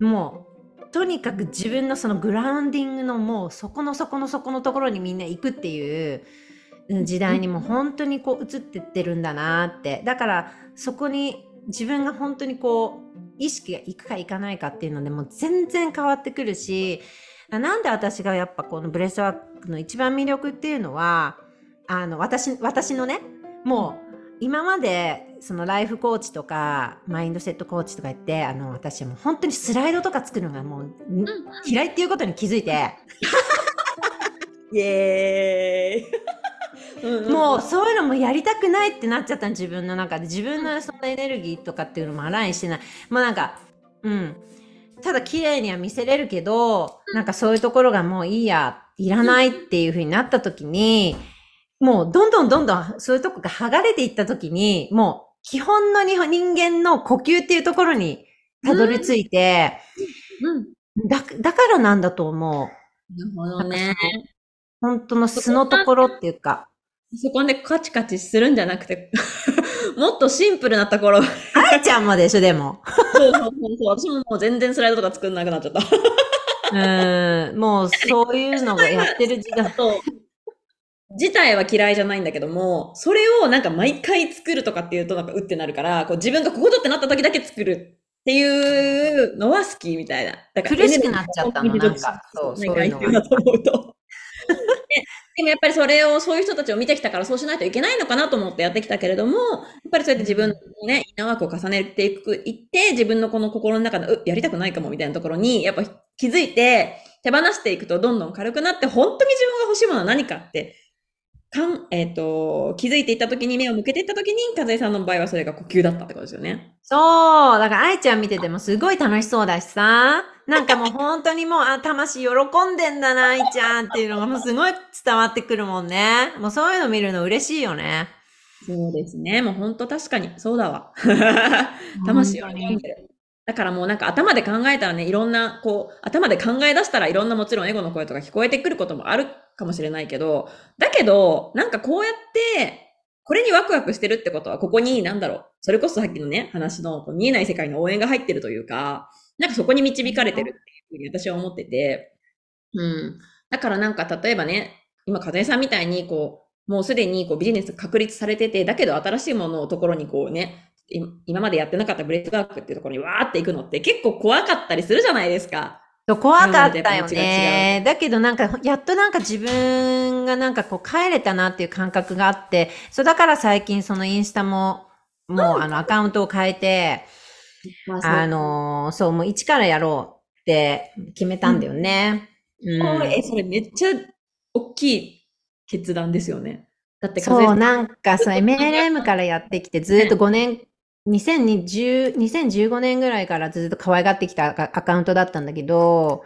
もうとにかく自分のそのグラウンディングのもうそこの底の底のところにみんな行くっていう時代にも本当にこう移ってってるんだなって。だからそこに自分が本当にこう意識がいくかいかないかっていうのでもう全然変わってくるしなんで私がやっぱこのブレスワークの一番魅力っていうのはあの私私のねもう今までそのライフコーチとかマインドセットコーチとか言ってあの私はもう本当にスライドとか作るのがもう嫌いっていうことに気づいて。イエーイ。うんんもうそういうのもやりたくないってなっちゃったの自分の中で。自分のそのエネルギーとかっていうのもアラインしてない。もうなんかうん。ただ綺麗には見せれるけどなんかそういうところがもういいやいらないっていう風になった時にもうどんどんどんどんそういうとこが剥がれていった時にもう基本の日本人間の呼吸っていうところにたどり着いて、うん。だだからなんだと思う。なるほどね。本当の素のところっていうかそこでカチカチするんじゃなくて、もっとシンプルなところ。そう愛ちゃんもでしょでも。そうそうそう。私ももう全然スライドとか作んなくなっちゃった。うん、もうそういうのがやってる時代。そう。自体は嫌いじゃないんだけども、それをなんか毎回作るとかっていうとなんかうってなるから、こう自分がこことってなった時だけ作るっていうのは好きみたいな。だから苦しくなっちゃったのなんかそうそういうのが。ででもやっぱりそれを、そういう人たちを見てきたからそうしないといけないのかなと思ってやってきたけれども、やっぱりそうやって自分のね、インナーワークを重ねていく、いって、自分のこの心の中の、う、やりたくないかもみたいなところに、やっぱ気づいて、手放していくとどんどん軽くなって、本当に自分が欲しいものは何かって、かん、えっ、と、気づいていった時に目を向けていった時に、和江さんの場合はそれが呼吸だったってことですよね。そう、だから愛ちゃん見ててもすごい楽しそうだしさ、なんかもう本当にもう、あ、魂喜んでんだな、愛ちゃんっていうのがもうすごい伝わってくるもんね。もうそういうの見るの嬉しいよね。そうですね。もう本当確かに、そうだわ。魂を読んでる。だからもうなんか頭で考えたらね、いろんな、こう、頭で考え出したらいろんなもちろんエゴの声とか聞こえてくることもあるかもしれないけど、だけど、なんかこうやって、これにワクワクしてるってことは、ここに、なんだろう、それこそさっきのね、話の見えない世界の応援が入ってるというか、なんかそこに導かれてるっていうふうに私は思ってて、うん。だからなんか例えばね、今、和江さんみたいに、こう、もうすでにこうビジネス確立されてて、だけど新しいものをところにこうね、い今までやってなかったブレイクワークっていうところにわーっていくのって結構怖かったりするじゃないですか。そう怖かったよね。だけどなんか、やっとなんか自分がなんかこう帰れたなっていう感覚があって、そうだから最近そのインスタも、もうあのアカウントを変えて、あのーそう、もう一からやろうって決めたんだよね。うんえ、それめっちゃ大きい決断ですよね。だってそう、風なんかそう、MLM からやってきて、ずっと5 年、2020 2015年ぐらいからずっと可愛がってきたアカウントだったんだけど、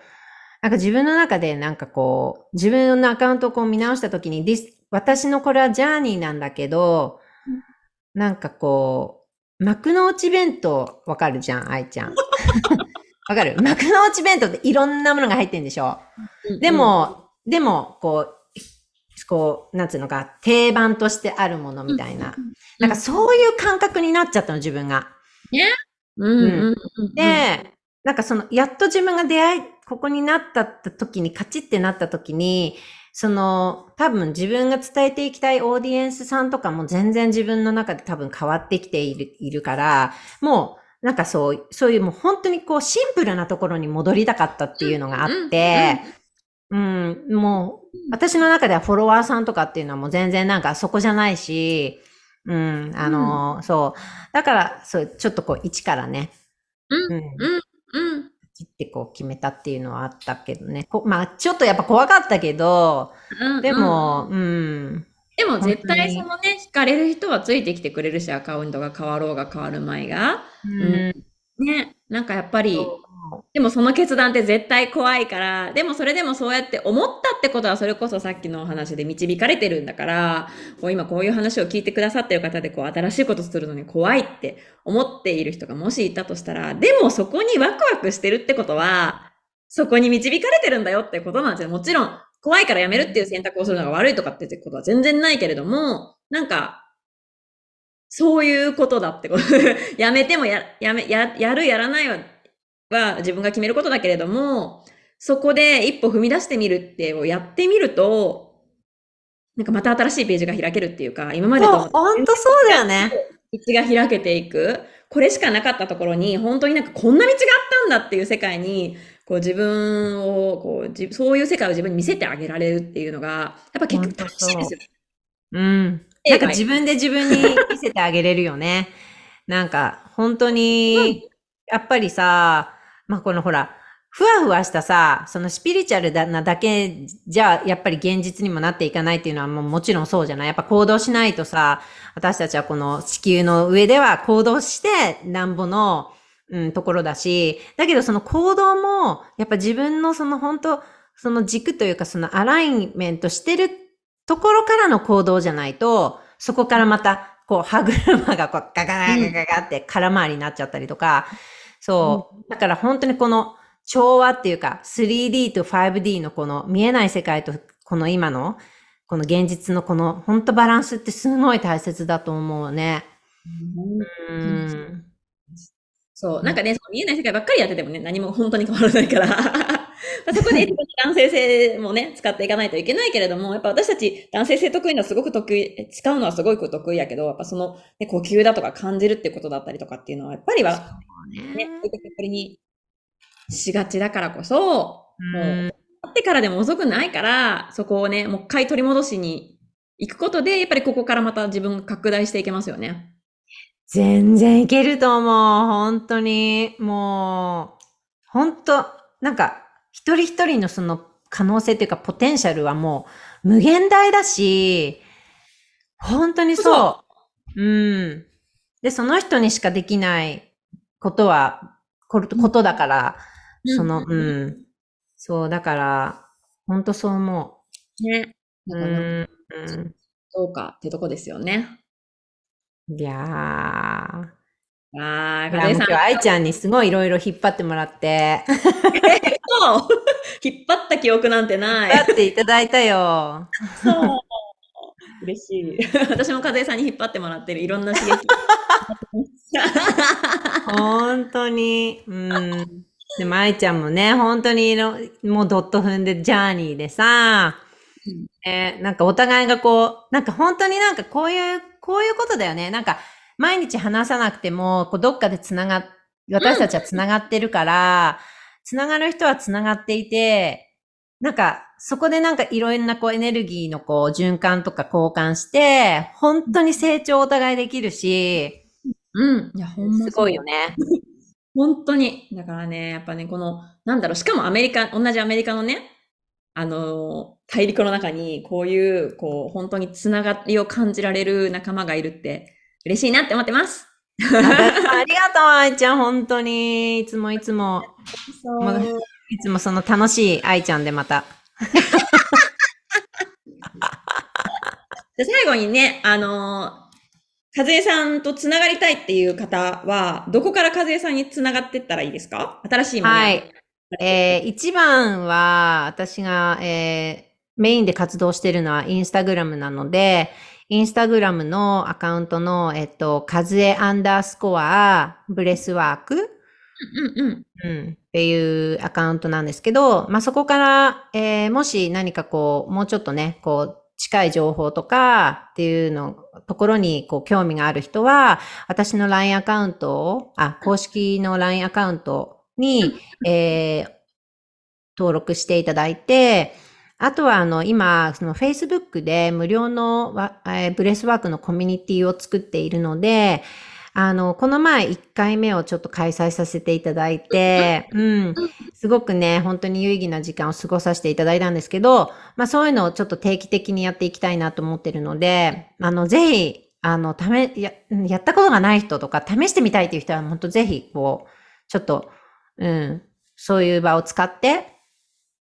なんか自分の中でなんかこう、自分のアカウントをこう見直したときに、私のこれはジャーニーなんだけど、なんかこう、幕の内弁当わかるじゃん、愛ちゃん。わかる？幕の内弁当っていろんなものが入ってんでしょ？で、も、でも、こう、こう、なんつうのか、定番としてあるものみたいな。なんかそういう感覚になっちゃったの、自分が。うん。うんうんうん、で、なんかその、やっと自分が出会い、ここになった時に、カチってなった時に、その、多分自分が伝えていきたいオーディエンスさんとかも全然自分の中で多分変わってきている、いるから、もう、なんかそう、そういうもう本当にこうシンプルなところに戻りたかったっていうのがあって、うん、もう、私の中ではフォロワーさんとかっていうのはもう全然なんかそこじゃないし、うん、あの、そう。だから、そう、ちょっとこう、一からね、うん。うん、うん。切ってこう決めたっていうのはあったけどね。こまあ、ちょっとやっぱ怖かったけど、うんでも、うん、でも絶対そのね、惹かれる人はついてきてくれるし、アカウントが変わろうが変わる前が。うん、ね、なんかやっぱり、でもその決断って絶対怖いから、でもそれでもそうやって思ったってことはそれこそさっきのお話で導かれてるんだから、こう今こういう話を聞いてくださってる方でこう新しいことするのに怖いって思っている人がもしいたとしたら、でもそこにワクワクしてるってことは、そこに導かれてるんだよってことなんですよ。もちろん怖いからやめるっていう選択をするのが悪いとかってことは全然ないけれども、なんか、そういうことだってこと。やめてもや、やめ、や、やる、やらないは、は自分が決めることだけれども、そこで一歩踏み出してみるってをやってみると、なんかまた新しいページが開けるっていうか、今までとほんとそうだよね。道が開けていく。これしかなかったところに、本当になんかこんな道があったんだっていう世界に、こう自分を、こう、じそういう世界を自分に見せてあげられるっていうのが、やっぱ結局楽しいですよ。うん。なんか自分で自分に見せてあげれるよね。なんか、本当に、やっぱりさ、まあ、このほら、ふわふわしたさ、そのスピリチュアルなだけじゃ、やっぱり現実にもなっていかないっていうのはもうもちろんそうじゃない？やっぱ行動しないとさ、私たちはこの地球の上では行動してなんぼの、うん、ところだし、だけどその行動も、やっぱ自分のその本当、その軸というかそのアライメントしてるところからの行動じゃないと、そこからまた、こう、歯車がこう、ガガガガガガって空回りになっちゃったりとか、そう。だから本当にこの調和っていうか、3D と 5D のこの見えない世界とこの今の、この現実のこの本当バランスってすごい大切だと思うね。うん。そう。なんかね、その見えない世界ばっかりやっててもね、何も本当に変わらないから。まあそこで男性性もね、使っていかないといけないけれども、やっぱ私たち男性性得意なのはすごく得意、使うのはすごく得意やけど、やっぱその、ね、呼吸だとか感じるってことだったりとかっていうのは、やっぱりは、ね、そういう時これにしがちだからこそ、もう、うん会ってからでも遅くないから、そこをね、もう一回取り戻しに行くことで、やっぱりここからまた自分が拡大していけますよね。全然いけると思う。本当に。もう、本当なんか、一人一人のその可能性っていうか、ポテンシャルはもう無限大だし、本当にそう。うん。で、その人にしかできないことは、こことだから、その、うんうん。そう、だから、本当そう思ね。う。だからうん。うんそうかってとこですよね。いやー。あー、かぜさん今日、愛ちゃんにすごいいろいろ引っ張ってもらって、そ う引っ張った記憶なんてない。引っ張っていただいたよ。そう。嬉しい。私も風さんに引っ張ってもらってるいろんな刺激。本当に。うん。でも、愛ちゃんもね、本当にいろ、もうドット踏んでジャーニーでさ、えーなんかお互いがこう、なんか本当になんかこういう、こういうことだよね。なんか、毎日話さなくても、こうどっかでつながっ、私たちはつながってるから、つながる人はつながっていて、なんか、そこでなんかいろんなこうエネルギーのこう循環とか交換して、本当に成長お互いできるし、うん。いや、ほんますごいよね。本当に。だからね、やっぱね、この、なんだろう、しかもアメリカ、同じアメリカのね、あのー大陸の中に、こういう、こう、本当につながりを感じられる仲間がいるって、嬉しいなって思ってます。ありがとう、愛ちゃん、本当に。いつもいつも、いつもその楽しい愛ちゃんでまた。で最後にね、あのー和江さんとつながりたいっていう方は、どこから和江さんにつながってったらいいですか？新しいもの。はい。えー一番は、私が、えーメインで活動しているのはインスタグラムなので、インスタグラムのアカウントの、えっと、カズエアンダースコアブレスワーク、うんうん。うん、っていうアカウントなんですけど、まあ、そこから、えーもし何かこう、もうちょっとね、こう、近い情報とかっていうの、ところにこう興味がある人は、私の LINE アカウントを、あ、公式の LINE アカウントに、えー登録していただいて、あとはあの、今、その Facebook で無料のブレスワークのコミュニティを作っているので、あの、この前1回目をちょっと開催させていただいて、うん、すごくね、本当に有意義な時間を過ごさせていただいたんですけど、まあそういうのをちょっと定期的にやっていきたいなと思ってるので、あの、ぜひ、あの、ため、や、やったことがない人とか、試してみたいという人は、本当ぜひ、こう、ちょっと、うん、そういう場を使って、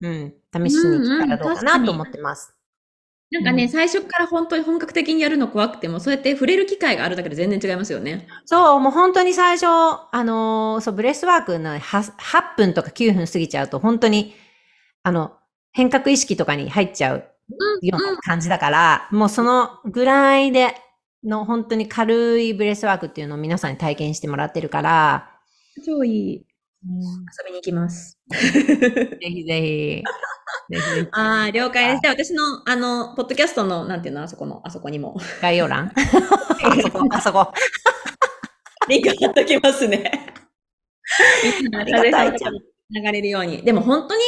うん、試しに来たらどうかなと思ってます。なんかね、うん最初から本当に本格的にやるの怖くても、そうやって触れる機会があるだけで全然違いますよね。そう、もう本当に最初、あのーそう、ブレスワークの 8, 8分とか9分過ぎちゃうと、本当に、あの、変革意識とかに入っちゃうような感じだから、もうそのぐらいでの本当に軽いブレスワークっていうのを皆さんに体験してもらってるから、超いい。遊びに行きます。ぜひぜひ、ああ、了解です。じゃあ私の、あの、ポッドキャストの、なんていうの、あそこの、あそこにも。概要欄あそこ、あそこ。リンク貼っときますね。流れるように。でも本当に、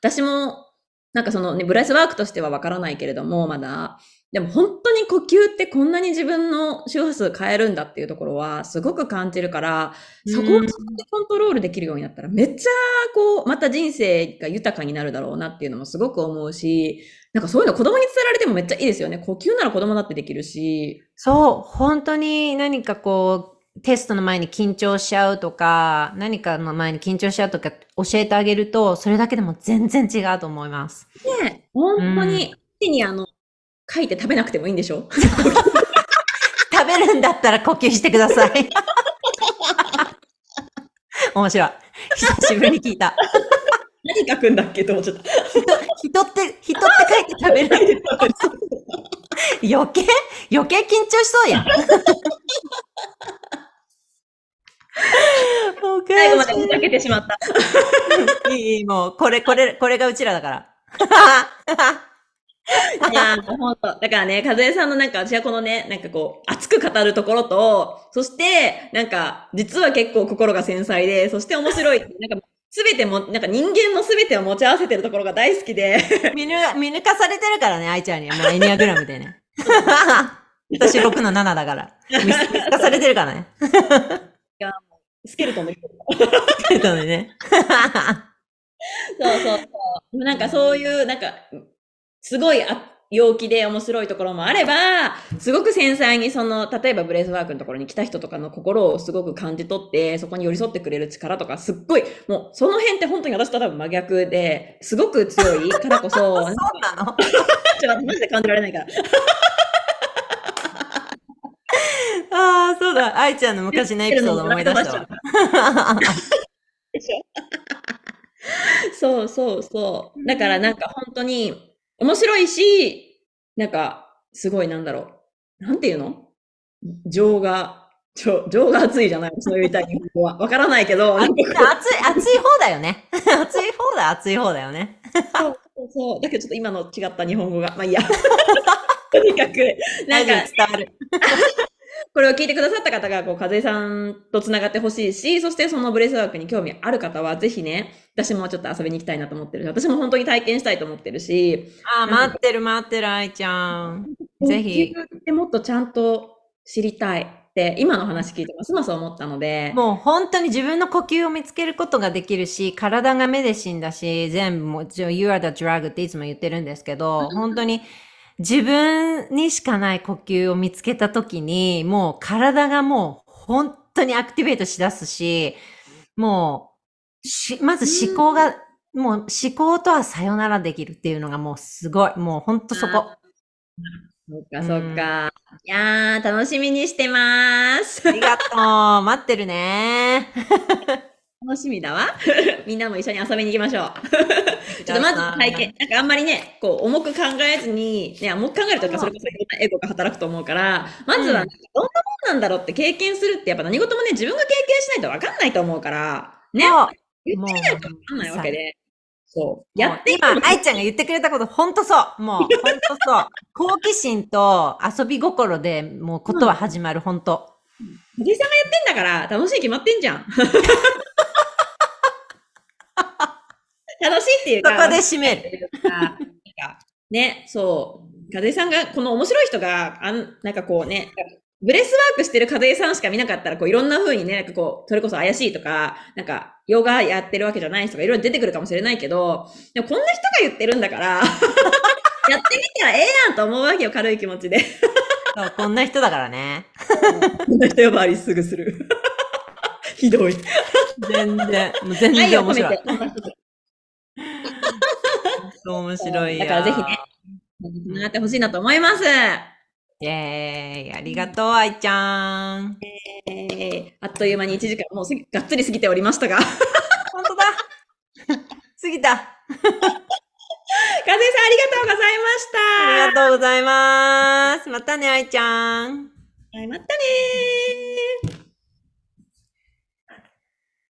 私も、なんかそのね、ブレスワークとしてはわからないけれども、まだ。でも本当に呼吸ってこんなに自分の周波数変えるんだっていうところはすごく感じるから、そこをコントロールできるようになったら、めっちゃこう、また人生が豊かになるだろうなっていうのもすごく思うし、なんかそういうの子供に伝えられてもめっちゃいいですよね。呼吸なら子供だってできるし。そう、本当に何かこう、テストの前に緊張しちゃうとか、何かの前に緊張しちゃうとか教えてあげると、それだけでも全然違うと思います。ね、本当に、手にあの、書いて食べなくてもいいんでしょ？食べるんだったら呼吸してください。面白い。久しぶりに聞いた。何書くんだっけと思っちゃった。人って、人って書いて食べる。余計、余計緊張しそうやん。最後までしふざけてしまった。いい、もう、これ、これ、これがうちらだから。いやー、もうほんと。だからね、和江さんのなんか、私はこのね、なんかこう、熱く語るところと、そして、なんか、実は結構心が繊細で、そして面白い。なんか、すべても、なんか人間のすべてを持ち合わせてるところが大好きで。見抜、見抜かされてるからね、愛ちゃんには。もうエニアグラムでね。私6の7だから。見見抜かされてるからね。スケルトンの人えっとね。そうそうそう。なんかそういう、なんか、すごいあ陽気で面白いところもあれば、すごく繊細にその、例えばブレイズワークのところに来た人とかの心をすごく感じ取って、そこに寄り添ってくれる力とか、すっごい、もうその辺って本当に私と多分真逆で、すごく強いからこそ、そうなの？ちょっとマジで感じられないから。ああ、そうだ。愛ちゃんの昔のエピソード思い出したわ。でしょ？そうそうそう。だからなんか本当に面白いし、なんかすごいなんだろう。なんていうの？情が、情情が熱いじゃない？そう言いたい日本語は。わからないけど、熱い、熱い方だよね。熱い方だ、熱い方だよね。うそうそう。だけどちょっと今の違った日本語が。まあいいや。とにかく、なんか伝わる。これを聞いてくださった方が、こう、和江さんと繋がってほしいし、そしてそのブレスワークに興味ある方は、ぜひね、私もちょっと遊びに行きたいなと思ってる。し、私も本当に体験したいと思ってるし、あー、待ってる待ってる、愛ちゃん。ぜひ。呼吸ってもっとちゃんと知りたいって、今の話聞いてます。ます思ったので、もう本当に自分の呼吸を見つけることができるし、体がメデシンだし、全部もう、You are the drug っていつも言ってるんですけど、本当に自分にしかない呼吸を見つけたときに、もう体がもう本当にアクティベートしだすし、もう、し、まず思考が、もう思考とはさよならできるっていうのがもうすごい、もう本当そこ。そっかそっか。いやー、楽しみにしてます。ありがとう。待ってるね。楽しみだわ。みんなも一緒に遊びに行きましょう。ちょっとまず体験、なんかあんまりね、こう、重く考えずに、ね、重く考えるとか、それこそいろんなエゴが働くと思うから、まずは、うんどんなもんなんだろうって経験するって、やっぱ何事もね、自分が経験しないと分かんないと思うから、ね、言ってみないと分かんないわけで。そう。ややってみ今、愛ちゃんが言ってくれたこと、ほんとそう。もう、ほんとそう。好奇心と遊び心でもうことは始まる、ほんと。藤井さんがやってんだから、楽しいに決まってんじゃん。楽しいっていうか、そこで締める。ね、そう。かずえさんが、この面白い人が、あん、なんかこうね、ブレスワークしてるかずえさんしか見なかったら、こういろんな風にね、なんかこう、それこそ怪しいとか、なんか、ヨガやってるわけじゃない人がいろいろ出てくるかもしれないけど、でもこんな人が言ってるんだから、やってみたらええやんと思うわけよ、軽い気持ちで。そうこんな人だからね。こんな人呼ばわりすぐする。ひどい。全然、もう全然面白いて。。面白いよ。だからぜひね、なってほしいなと思います。イェーイ。ありがとう、愛ちゃん。えー、あっという間に1時間もうがっつり過ぎておりましたが。ほんとだ。過ぎた。かぜさんありがとうございました。ありがとうございます。またね、愛ちゃん。はいまたねー。